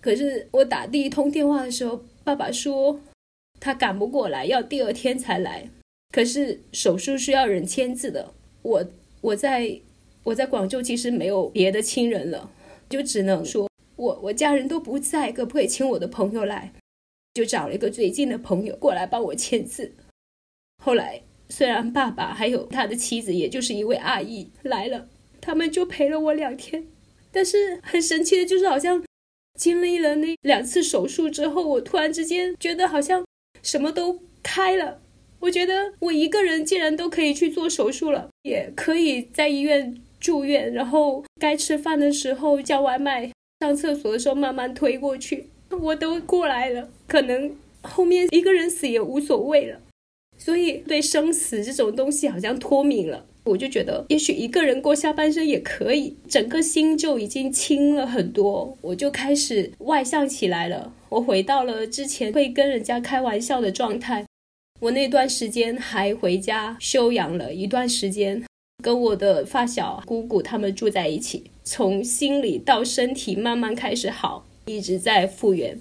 可是我打第一通电话的时候，爸爸说他赶不过来，要第二天才来。可是手术是要人签字的，我我在我在广州其实没有别的亲人了，就只能说我我家人都不在，可不可以请我的朋友来？就找了一个最近的朋友过来帮我签字。后来虽然爸爸还有他的妻子，也就是一位阿姨来了。他们就陪了我两天，但是很神奇的就是，好像经历了那两次手术之后，我突然之间觉得好像什么都开了。我觉得我一个人竟然都可以去做手术了，也可以在医院住院，然后该吃饭的时候叫外卖，上厕所的时候慢慢推过去，我都过来了。可能后面一个人死也无所谓了，所以对生死这种东西好像脱敏了。我就觉得，也许一个人过下半生也可以，整个心就已经轻了很多。我就开始外向起来了，我回到了之前会跟人家开玩笑的状态。我那段时间还回家休养了一段时间，跟我的发小姑姑他们住在一起，从心理到身体慢慢开始好，一直在复原。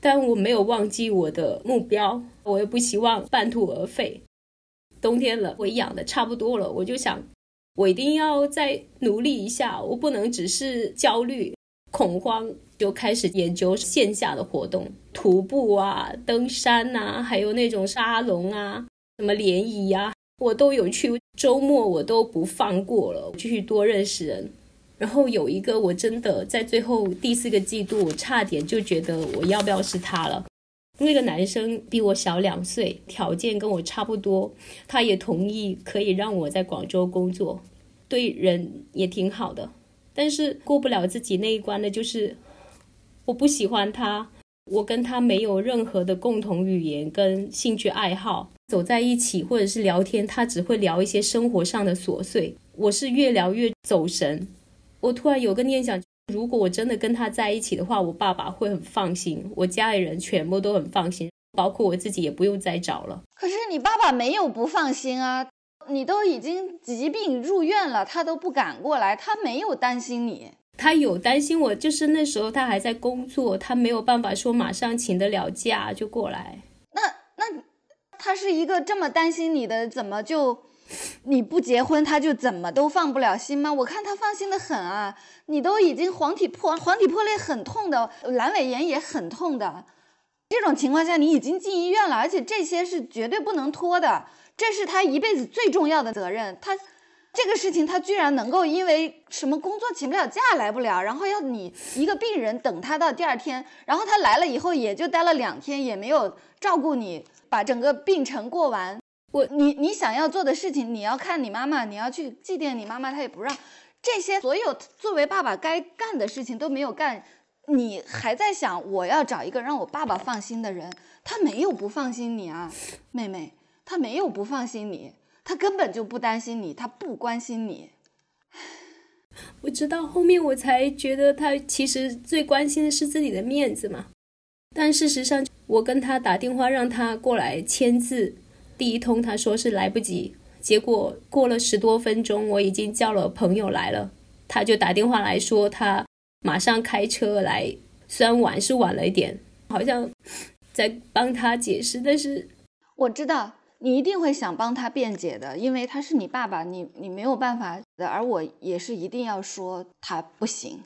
但我没有忘记我的目标，我也不希望半途而废。冬天了，我养的差不多了，我就想，我一定要再努力一下，我不能只是焦虑、恐慌，就开始研究线下的活动，徒步啊、登山呐，还有那种沙龙啊、什么联谊呀，我都有去。周末我都不放过了，继续多认识人。然后有一个，我真的在最后第四个季度，我差点就觉得我要不要是他了。那个男生比我小两岁，条件跟我差不多，他也同意可以让我在广州工作，对人也挺好的。但是过不了自己那一关的，就是我不喜欢他，我跟他没有任何的共同语言跟兴趣爱好，走在一起或者是聊天，他只会聊一些生活上的琐碎，我是越聊越走神。我突然有个念想。如果我真的跟他在一起的话，我爸爸会很放心，我家里人全部都很放心，包括我自己也不用再找了。可是你爸爸没有不放心啊，你都已经疾病入院了，他都不敢过来，他没有担心你，他有担心我，就是那时候他还在工作，他没有办法说马上请得了假就过来。那那他是一个这么担心你的，怎么就？你不结婚，他就怎么都放不了心吗？我看他放心的很啊。你都已经黄体破，黄体破裂很痛的，阑尾炎也很痛的。这种情况下，你已经进医院了，而且这些是绝对不能拖的，这是他一辈子最重要的责任。他这个事情，他居然能够因为什么工作请不了假来不了，然后要你一个病人等他到第二天，然后他来了以后也就待了两天，也没有照顾你，把整个病程过完。我你你想要做的事情，你要看你妈妈，你要去祭奠你妈妈，他也不让。这些所有作为爸爸该干的事情都没有干，你还在想我要找一个让我爸爸放心的人，他没有不放心你啊，妹妹，他没有不放心你，他根本就不担心你，他不关心你。我知道后面我才觉得他其实最关心的是自己的面子嘛，但事实上我跟他打电话让他过来签字。第一通他说是来不及，结果过了十多分钟，我已经叫了朋友来了，他就打电话来说他马上开车来，虽然晚是晚了一点，好像在帮他解释，但是我知道你一定会想帮他辩解的，因为他是你爸爸，你你没有办法的，而我也是一定要说他不行，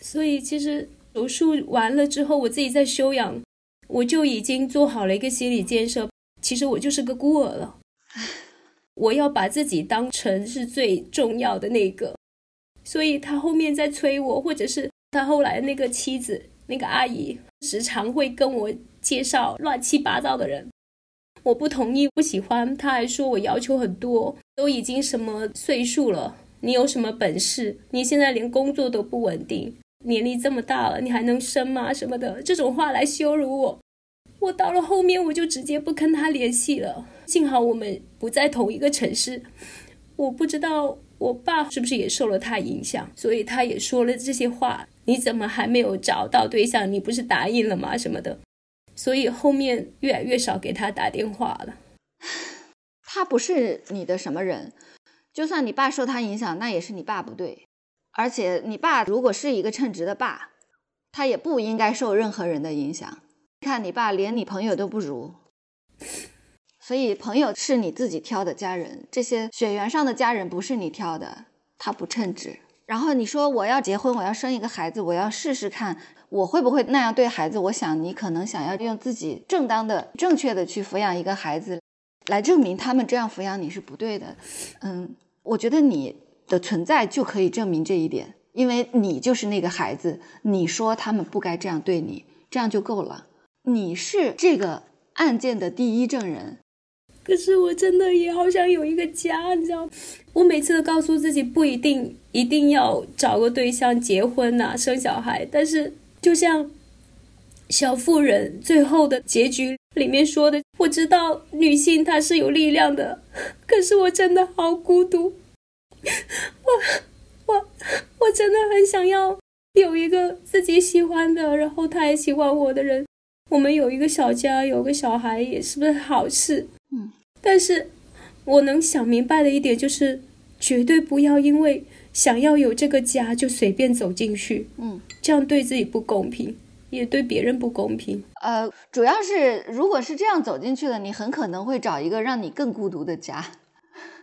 所以其实手术完了之后，我自己在休养，我就已经做好了一个心理建设。其实我就是个孤儿了，我要把自己当成是最重要的那个，所以他后面在催我，或者是他后来那个妻子那个阿姨时常会跟我介绍乱七八糟的人，我不同意不喜欢，他还说我要求很多，都已经什么岁数了，你有什么本事？你现在连工作都不稳定，年龄这么大了，你还能生吗？什么的这种话来羞辱我。我到了后面我就直接不跟他联系了。幸好我们不在同一个城市，我不知道我爸是不是也受了他影响，所以他也说了这些话。你怎么还没有找到对象？你不是答应了吗？什么的。所以后面越来越少给他打电话了。他不是你的什么人，就算你爸受他影响，那也是你爸不对。而且你爸如果是一个称职的爸，他也不应该受任何人的影响。看你爸连你朋友都不如，所以朋友是你自己挑的家人，这些血缘上的家人不是你挑的，他不称职。然后你说我要结婚，我要生一个孩子，我要试试看我会不会那样对孩子。我想你可能想要用自己正当的、正确的去抚养一个孩子，来证明他们这样抚养你是不对的。嗯，我觉得你的存在就可以证明这一点，因为你就是那个孩子。你说他们不该这样对你，这样就够了。你是这个案件的第一证人，可是我真的也好想有一个家，你知道？我每次都告诉自己不一定一定要找个对象结婚呐，生小孩。但是就像《小妇人》最后的结局里面说的，我知道女性她是有力量的，可是我真的好孤独。我我我真的很想要有一个自己喜欢的，然后他也喜欢我的人。我们有一个小家，有个小孩，也是不是好事？嗯，但是我能想明白的一点就是，绝对不要因为想要有这个家就随便走进去。嗯，这样对自己不公平，也对别人不公平。呃，主要是如果是这样走进去的，你很可能会找一个让你更孤独的家。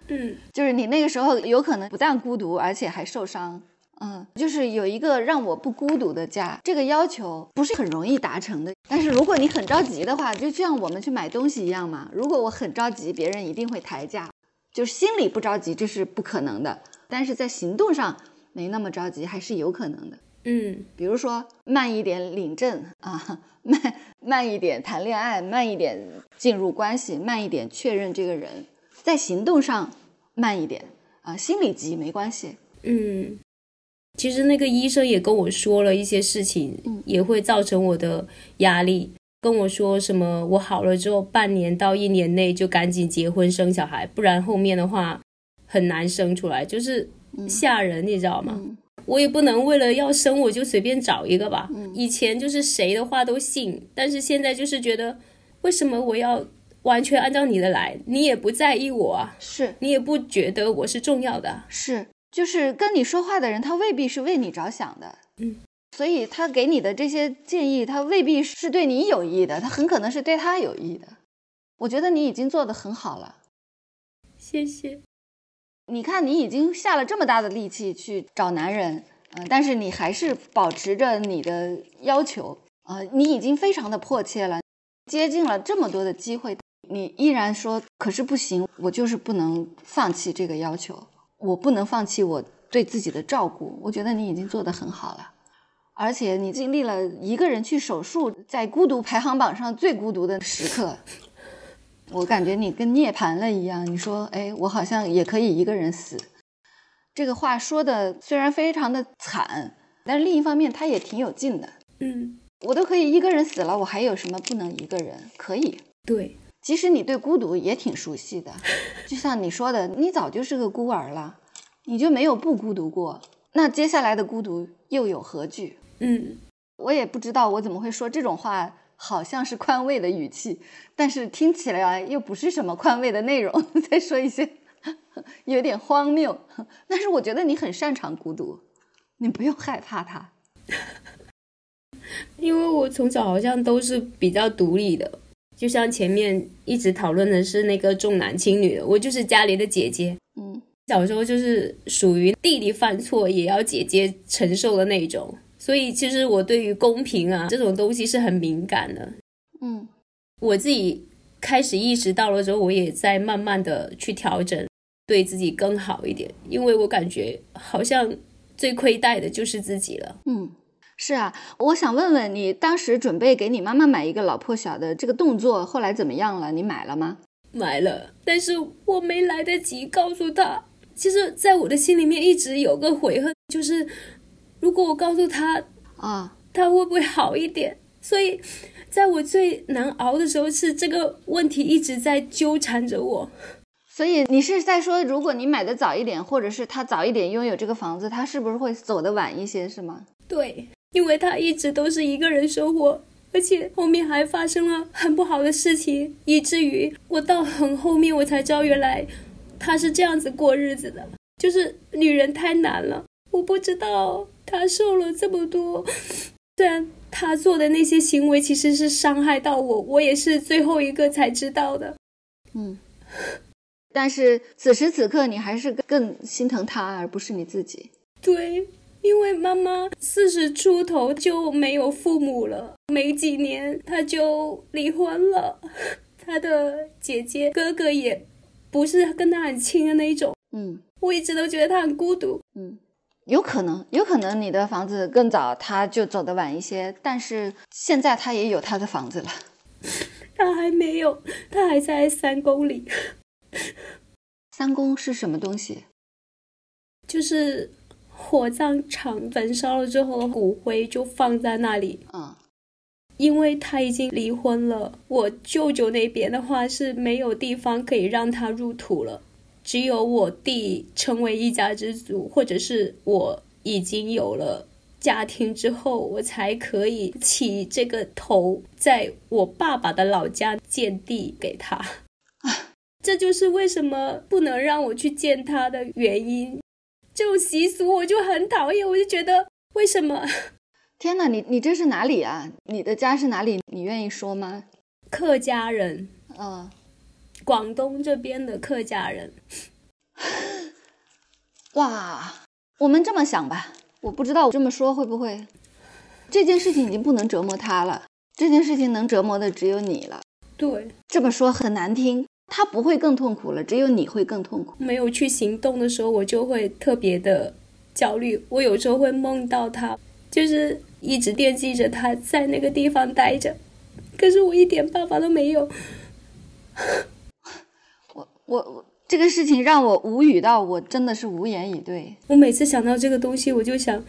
嗯，就是你那个时候有可能不但孤独，而且还受伤。嗯，就是有一个让我不孤独的家，这个要求不是很容易达成的。但是如果你很着急的话，就像我们去买东西一样嘛。如果我很着急，别人一定会抬价。就是心里不着急，这是不可能的。但是在行动上没那么着急，还是有可能的。嗯，比如说慢一点领证啊，慢慢一点谈恋爱，慢一点进入关系，慢一点确认这个人，在行动上慢一点啊，心里急没关系。嗯。其实那个医生也跟我说了一些事情，也会造成我的压力。跟我说什么，我好了之后半年到一年内就赶紧结婚生小孩，不然后面的话很难生出来，就是吓人，你知道吗？我也不能为了要生我就随便找一个吧。以前就是谁的话都信，但是现在就是觉得，为什么我要完全按照你的来？你也不在意我啊，是你也不觉得我是重要的，是。就是跟你说话的人，他未必是为你着想的，嗯，所以他给你的这些建议，他未必是对你有益的，他很可能是对他有益的。我觉得你已经做得很好了，谢谢。你看，你已经下了这么大的力气去找男人，嗯，但是你还是保持着你的要求，啊，你已经非常的迫切了，接近了这么多的机会，你依然说，可是不行，我就是不能放弃这个要求。我不能放弃我对自己的照顾，我觉得你已经做得很好了，而且你经历了一个人去手术，在孤独排行榜上最孤独的时刻，我感觉你跟涅槃了一样。你说，哎，我好像也可以一个人死，这个话说的虽然非常的惨，但是另一方面他也挺有劲的。嗯，我都可以一个人死了，我还有什么不能一个人？可以，对。其实你对孤独也挺熟悉的，就像你说的，你早就是个孤儿了，你就没有不孤独过。那接下来的孤独又有何惧？嗯，我也不知道我怎么会说这种话，好像是宽慰的语气，但是听起来又不是什么宽慰的内容。再说一些有点荒谬，但是我觉得你很擅长孤独，你不用害怕它，因为我从小好像都是比较独立的。就像前面一直讨论的是那个重男轻女的，我就是家里的姐姐，嗯，小时候就是属于弟弟犯错也要姐姐承受的那种，所以其实我对于公平啊这种东西是很敏感的，嗯，我自己开始意识到了之后，我也在慢慢的去调整，对自己更好一点，因为我感觉好像最亏待的就是自己了，嗯。是啊，我想问问你，当时准备给你妈妈买一个老破小的这个动作，后来怎么样了？你买了吗？买了，但是我没来得及告诉她。其实，在我的心里面一直有个悔恨，就是如果我告诉她啊，她会不会好一点？所以，在我最难熬的时候，是这个问题一直在纠缠着我。所以你是在说，如果你买的早一点，或者是他早一点拥有这个房子，他是不是会走得晚一些，是吗？对，因为他一直都是一个人生活，而且后面还发生了很不好的事情，以至于我到很后面我才知道，原来他是这样子过日子的。就是女人太难了，我不知道他受了这么多，虽然他做的那些行为其实是伤害到我，我也是最后一个才知道的。嗯。但是此时此刻，你还是更心疼他，而不是你自己。对，因为妈妈四十出头就没有父母了，没几年她就离婚了。她的姐姐哥哥也不是跟她很亲的那一种。嗯，我一直都觉得她很孤独。嗯，有可能，有可能你的房子更早，他就走得晚一些。但是现在他也有他的房子了，他还没有，他还在三公里。三公是什么东西？就是火葬场焚烧了之后，骨灰就放在那里。嗯，因为他已经离婚了，我舅舅那边的话是没有地方可以让他入土了，只有我弟成为一家之主，或者是我已经有了家庭之后，我才可以起这个头，在我爸爸的老家建地给他。这就是为什么不能让我去见他的原因。这种习俗我就很讨厌，我就觉得为什么？天哪，你你这是哪里啊？你的家是哪里？你愿意说吗？客家人，嗯，广东这边的客家人。哇，我们这么想吧，我不知道我这么说会不会，这件事情已经不能折磨他了，这件事情能折磨的只有你了。对，这么说很难听。他不会更痛苦了，只有你会更痛苦。没有去行动的时候，我就会特别的焦虑。我有时候会梦到他，就是一直惦记着他在那个地方待着，可是我一点办法都没有。我我我，这个事情让我无语到我真的是无言以对。我每次想到这个东西，我就想，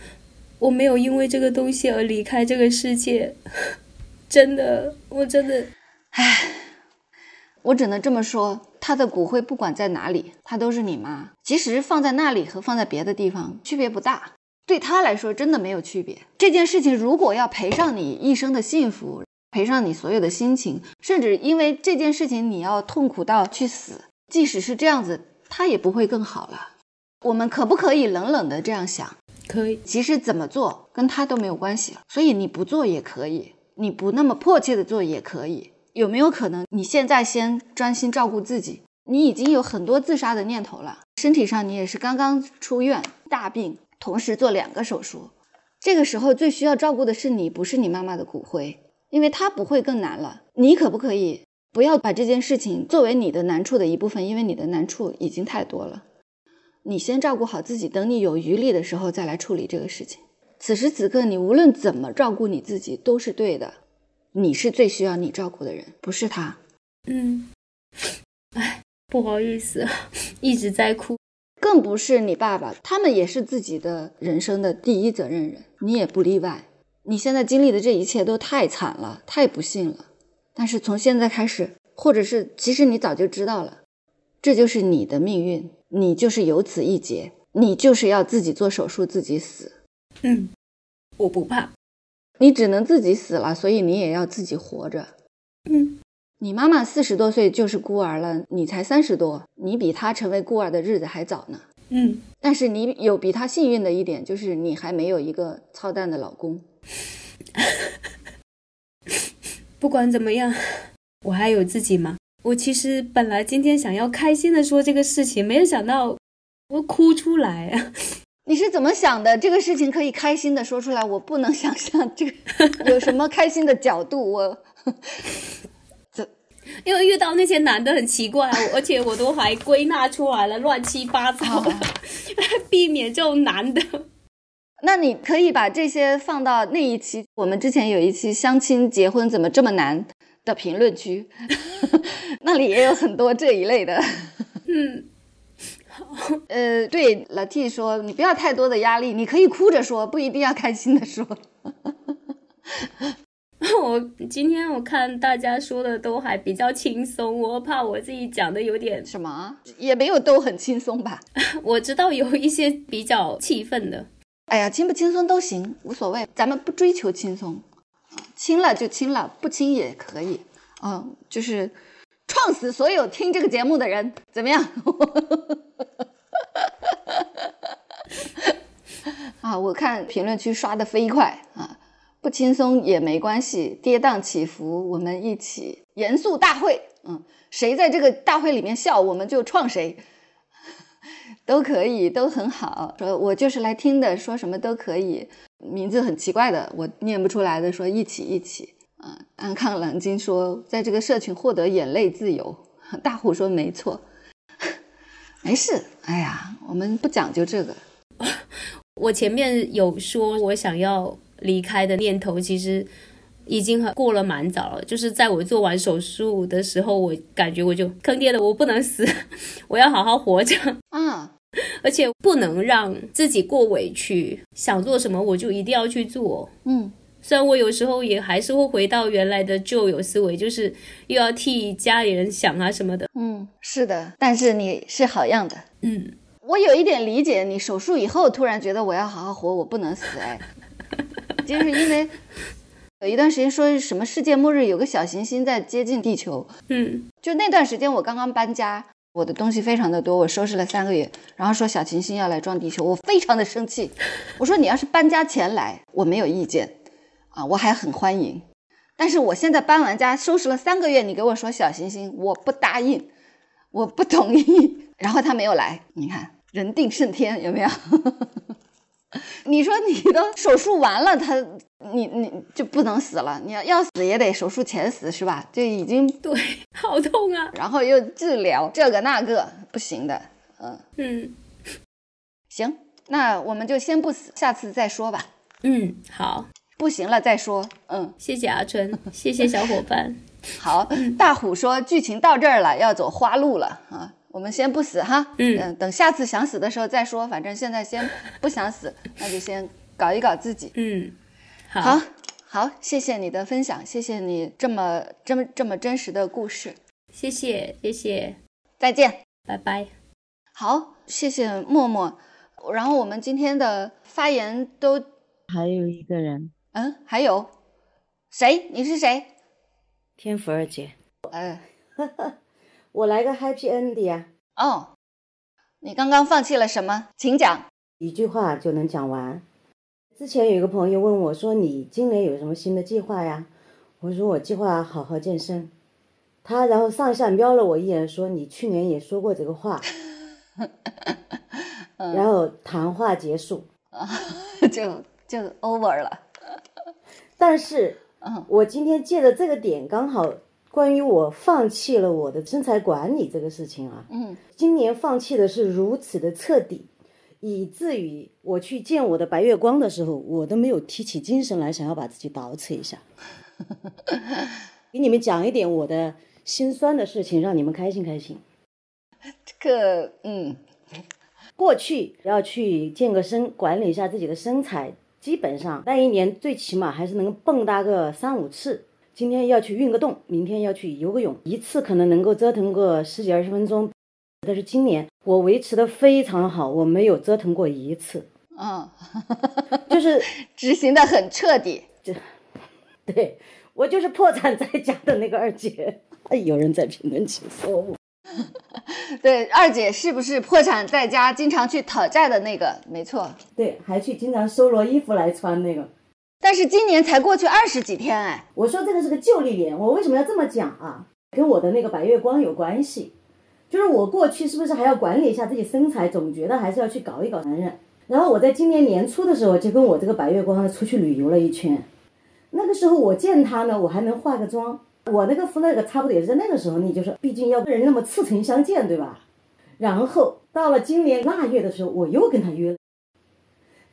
我没有因为这个东西而离开这个世界。真的，我真的，唉。我只能这么说，他的骨灰不管在哪里，他都是你妈。即使放在那里和放在别的地方区别不大，对他来说真的没有区别。这件事情如果要赔上你一生的幸福，赔上你所有的心情，甚至因为这件事情你要痛苦到去死，即使是这样子，他也不会更好了。我们可不可以冷冷的这样想？可以。其实怎么做跟他都没有关系了，所以你不做也可以，你不那么迫切的做也可以。有没有可能你现在先专心照顾自己？你已经有很多自杀的念头了，身体上你也是刚刚出院大病，同时做两个手术，这个时候最需要照顾的是你，不是你妈妈的骨灰，因为她不会更难了。你可不可以不要把这件事情作为你的难处的一部分？因为你的难处已经太多了。你先照顾好自己，等你有余力的时候再来处理这个事情。此时此刻，你无论怎么照顾你自己都是对的。你是最需要你照顾的人，不是他。嗯，哎，不好意思，一直在哭。更不是你爸爸，他们也是自己的人生的第一责任人，你也不例外。你现在经历的这一切都太惨了，太不幸了。但是从现在开始，或者是其实你早就知道了，这就是你的命运，你就是有此一劫，你就是要自己做手术，自己死。嗯，我不怕。你只能自己死了，所以你也要自己活着。嗯，你妈妈四十多岁就是孤儿了，你才三十多，你比她成为孤儿的日子还早呢。嗯，但是你有比她幸运的一点，就是你还没有一个操蛋的老公。不管怎么样，我还有自己嘛。我其实本来今天想要开心的说这个事情，没有想到我哭出来啊。你是怎么想的？这个事情可以开心的说出来，我不能想象这个 有什么开心的角度。我 这因为遇到那些男的很奇怪，而且我都还归纳出来了，乱七八糟，避免这种男的。那你可以把这些放到那一期，我们之前有一期相亲结婚怎么这么难的评论区，那里也有很多这一类的。嗯。呃，对，老 T 说你不要太多的压力，你可以哭着说，不一定要开心的说。我今天我看大家说的都还比较轻松，我怕我自己讲的有点什么，也没有都很轻松吧。我知道有一些比较气愤的，哎呀，轻不轻松都行，无所谓，咱们不追求轻松，轻了就轻了，不轻也可以。嗯，就是创死所有听这个节目的人，怎么样？啊，我看评论区刷的飞快啊，不轻松也没关系，跌宕起伏，我们一起严肃大会，嗯，谁在这个大会里面笑，我们就创谁，都可以，都很好。说我就是来听的，说什么都可以。名字很奇怪的，我念不出来的，说一起一起。啊，安康冷静说，在这个社群获得眼泪自由。大虎说没错，没事。哎呀，我们不讲究这个。我前面有说，我想要离开的念头，其实已经很过了蛮早了。就是在我做完手术的时候，我感觉我就坑爹了，我不能死，我要好好活着。嗯，而且不能让自己过委屈，想做什么我就一定要去做。嗯。虽然我有时候也还是会回到原来的旧有思维，就是又要替家里人想啊什么的。嗯，是的，但是你是好样的。嗯，我有一点理解你手术以后突然觉得我要好好活，我不能死。哎，就是因为有一段时间说什么世界末日，有个小行星在接近地球。嗯，就那段时间我刚刚搬家，我的东西非常的多，我收拾了三个月，然后说小行星要来撞地球，我非常的生气。我说你要是搬家前来，我没有意见。啊，我还很欢迎，但是我现在搬完家，收拾了三个月，你给我说小行星，我不答应，我不同意。然后他没有来，你看人定胜天有没有？你说你都手术完了，他你你就不能死了？你要要死也得手术前死是吧？就已经对，好痛啊！然后又治疗这个那个，不行的。嗯嗯，行，那我们就先不死，下次再说吧。嗯，好。不行了再说，嗯，谢谢阿春，谢谢小伙伴。好，大虎说剧情到这儿了，要走花路了。啊，我们先不死哈，嗯，等下次想死的时候再说，反正现在先不想死，那就先搞一搞自己，嗯，好，好，谢谢你的分享，谢谢你这么这么这么真实的故事，谢谢谢谢，再见，拜拜。好，谢谢默默，然后我们今天的发言都还有一个人。嗯，还有谁？你是谁？天福二姐。哎，我来个 happy ending 呀。哦，你刚刚放弃了什么？请讲。一句话就能讲完。之前有一个朋友问我说：“你今年有什么新的计划呀？”我说：“我计划好好健身。”他然后上下瞄了我一眼，说：“你去年也说过这个话。”然后谈话结束，就就 over 了。但是，嗯，我今天借着这个点刚好关于我放弃了我的身材管理这个事情啊，嗯，今年放弃的是如此的彻底，以至于我去见我的白月光的时候，我都没有提起精神来想要把自己捯饬一下，给你们讲一点我的心酸的事情，让你们开心开心。这个，嗯，过去要去健个身，管理一下自己的身材。基本上那一年最起码还是能蹦跶个三五次。今天要去运个动，明天要去游个泳，一次可能能够折腾个十几二十分钟。但是今年我维持的非常好，我没有折腾过一次。嗯，就是执行的很彻底。这，对我就是破产在家的那个二姐。有人在评论区说我。对，二姐是不是破产在家，经常去讨债的那个？没错，对，还去经常收罗衣服来穿那个。但是今年才过去二十几天，哎，我说这个是个旧历年，我为什么要这么讲啊？跟我的那个白月光有关系，就是我过去是不是还要管理一下自己身材，总觉得还是要去搞一搞男人。然后我在今年年初的时候，就跟我这个白月光出去旅游了一圈。那个时候我见他呢，我还能化个妆。我那个夫那个差不多也是在那个时候，你就是毕竟要跟人那么赤诚相见，对吧？然后到了今年腊月的时候，我又跟他约了。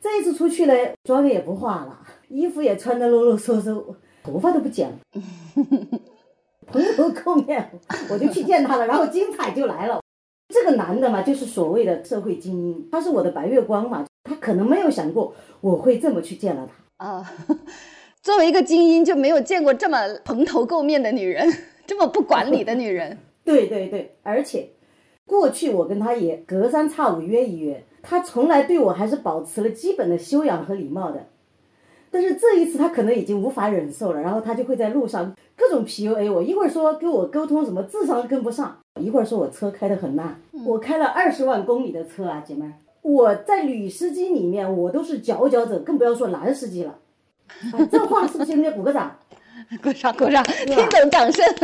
这一次出去呢，妆也不化了，衣服也穿的啰啰嗦嗦，头发都不剪了。朋友后面我就去见他了，然后精彩就来了。这个男的嘛，就是所谓的社会精英，他是我的白月光嘛，他可能没有想过我会这么去见了他啊。作为一个精英，就没有见过这么蓬头垢面的女人，这么不管理的女人。对对对，而且过去我跟她也隔三差五约一约，她从来对我还是保持了基本的修养和礼貌的。但是这一次她可能已经无法忍受了，然后她就会在路上各种 PUA 我，一会儿说跟我沟通什么智商跟不上，一会儿说我车开得很慢，我开了二十万公里的车啊，姐妹儿，我在女司机里面我都是佼佼者，更不要说男司机了。啊、这话是不是应该鼓个掌？鼓掌鼓掌，听懂掌声。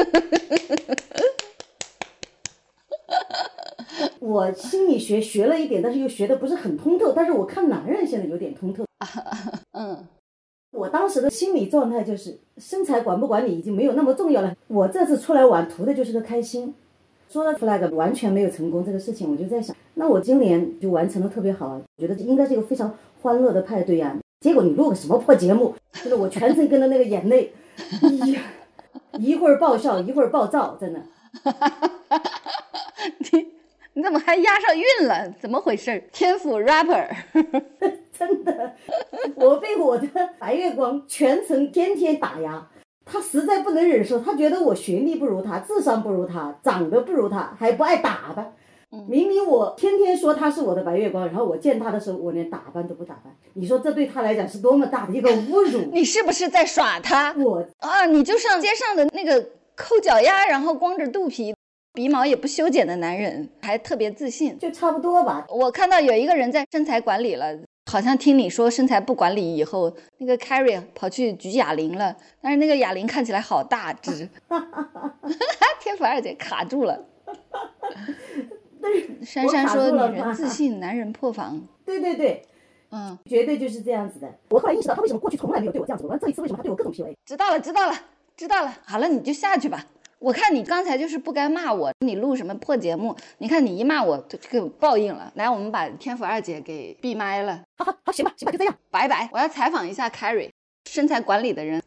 我心理学学了一点，但是又学的不是很通透。但是我看男人现在有点通透。嗯，我当时的心理状态就是身材管不管你已经没有那么重要了。我这次出来玩图的就是个开心。说到 flag 完全没有成功这个事情，我就在想，那我今年就完成的特别好，觉得应该是一个非常欢乐的派对呀、结果你录个什么破节目？就是我全程跟着那个眼泪，哎呀，一会儿爆笑，一会儿暴躁，真的。你你怎么还押上韵了？怎么回事？天赋 rapper，真的，我被我的白月光全程天天打压，他实在不能忍受，他觉得我学历不如他，智商不如他，长得不如他，还不爱打扮。明明我天天说他是我的白月光，然后我见他的时候，我连打扮都不打扮。你说这对他来讲是多么大的一个侮辱？你是不是在耍他？我啊，你就上街上的那个抠脚丫，然后光着肚皮。鼻毛也不修剪的男人，还特别自信，就差不多吧。我看到有一个人在身材管理了，好像听你说身材不管理以后，那个 Carrie 跑去举哑铃了，但是那个哑铃看起来好大只，天府二姐卡住了。珊珊说：“女人自信，男人破防。”对对对，嗯，绝对就是这样子的。我后来意识到，他为什么过去从来没有对我这样子，完这一次为什么他对我各种 PUA？知道了，知道了，知道了。好了，你就下去吧。我看你刚才就是不该骂我，你录什么破节目？你看你一骂我，就这个报应了。来，我们把天府二姐给闭麦了。好好好，行吧，行吧，就这样，拜拜。我要采访一下 Carrie，身材管理的人。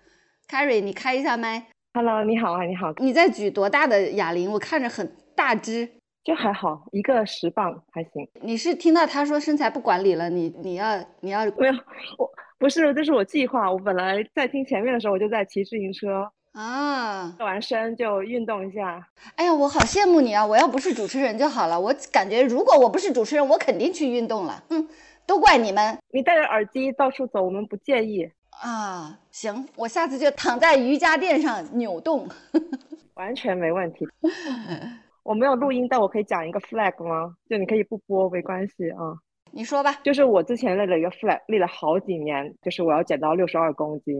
Carrie，你开一下麦。Hello，你好啊，你好。你在举多大的哑铃？我看着很大只，就还好，一个十磅还行。你是听到他说身材不管理了，你你要你要没有？我不是，这是我计划。我本来在听前面的时候，我就在骑自行车。啊，做完身就运动一下。哎呀，我好羡慕你啊！我要不是主持人就好了。我感觉如果我不是主持人，我肯定去运动了。嗯，都怪你们。你戴着耳机到处走，我们不介意啊。行，我下次就躺在瑜伽垫上扭动，完全没问题。我没有录音，但我可以讲一个 flag 吗？就你可以不播没关系啊。你说吧。就是我之前立了一个 flag，立了好几年，就是我要减到六十二公斤。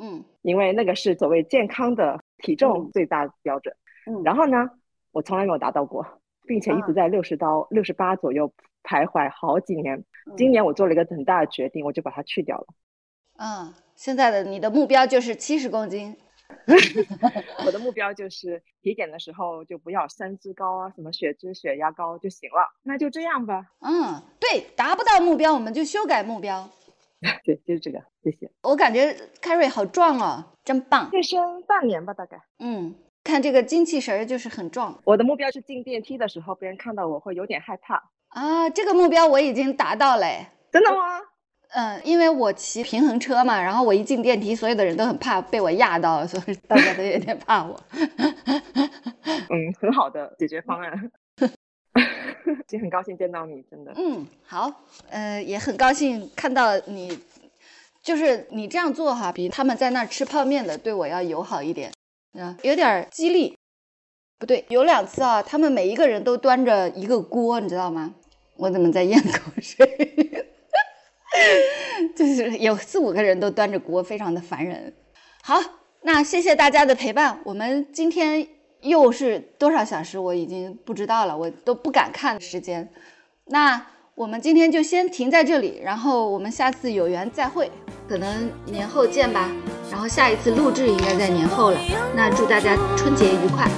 嗯，因为那个是所谓健康的体重最大标准。嗯，然后呢，我从来没有达到过，并且一直在六十到六十八左右徘徊好几年。今年我做了一个很大的决定，我就把它去掉了。嗯，现在的你的目标就是七十公斤。我的目标就是体检的时候就不要三脂高啊，什么血脂、血压高就行了。那就这样吧。嗯，对，达不到目标我们就修改目标。对，就是这个，谢谢。我感觉 Carrie 好壮哦，真棒。健身半年吧，大概。嗯，看这个精气神儿就是很壮。我的目标是进电梯的时候，别人看到我会有点害怕。啊，这个目标我已经达到了。真的吗？嗯，因为我骑平衡车嘛，然后我一进电梯，所有的人都很怕被我压到，所以大家都有点怕我。嗯，很好的解决方案。也很高兴见到你，真的。嗯，好，呃，也很高兴看到你，就是你这样做哈，比他们在那儿吃泡面的对我要友好一点，啊，有点激励。不对，有两次啊，他们每一个人都端着一个锅，你知道吗？我怎么在咽口水？就是有四五个人都端着锅，非常的烦人。好，那谢谢大家的陪伴，我们今天。又是多少小时？我已经不知道了，我都不敢看时间。那我们今天就先停在这里，然后我们下次有缘再会，可能年后见吧。然后下一次录制应该在年后了。那祝大家春节愉快，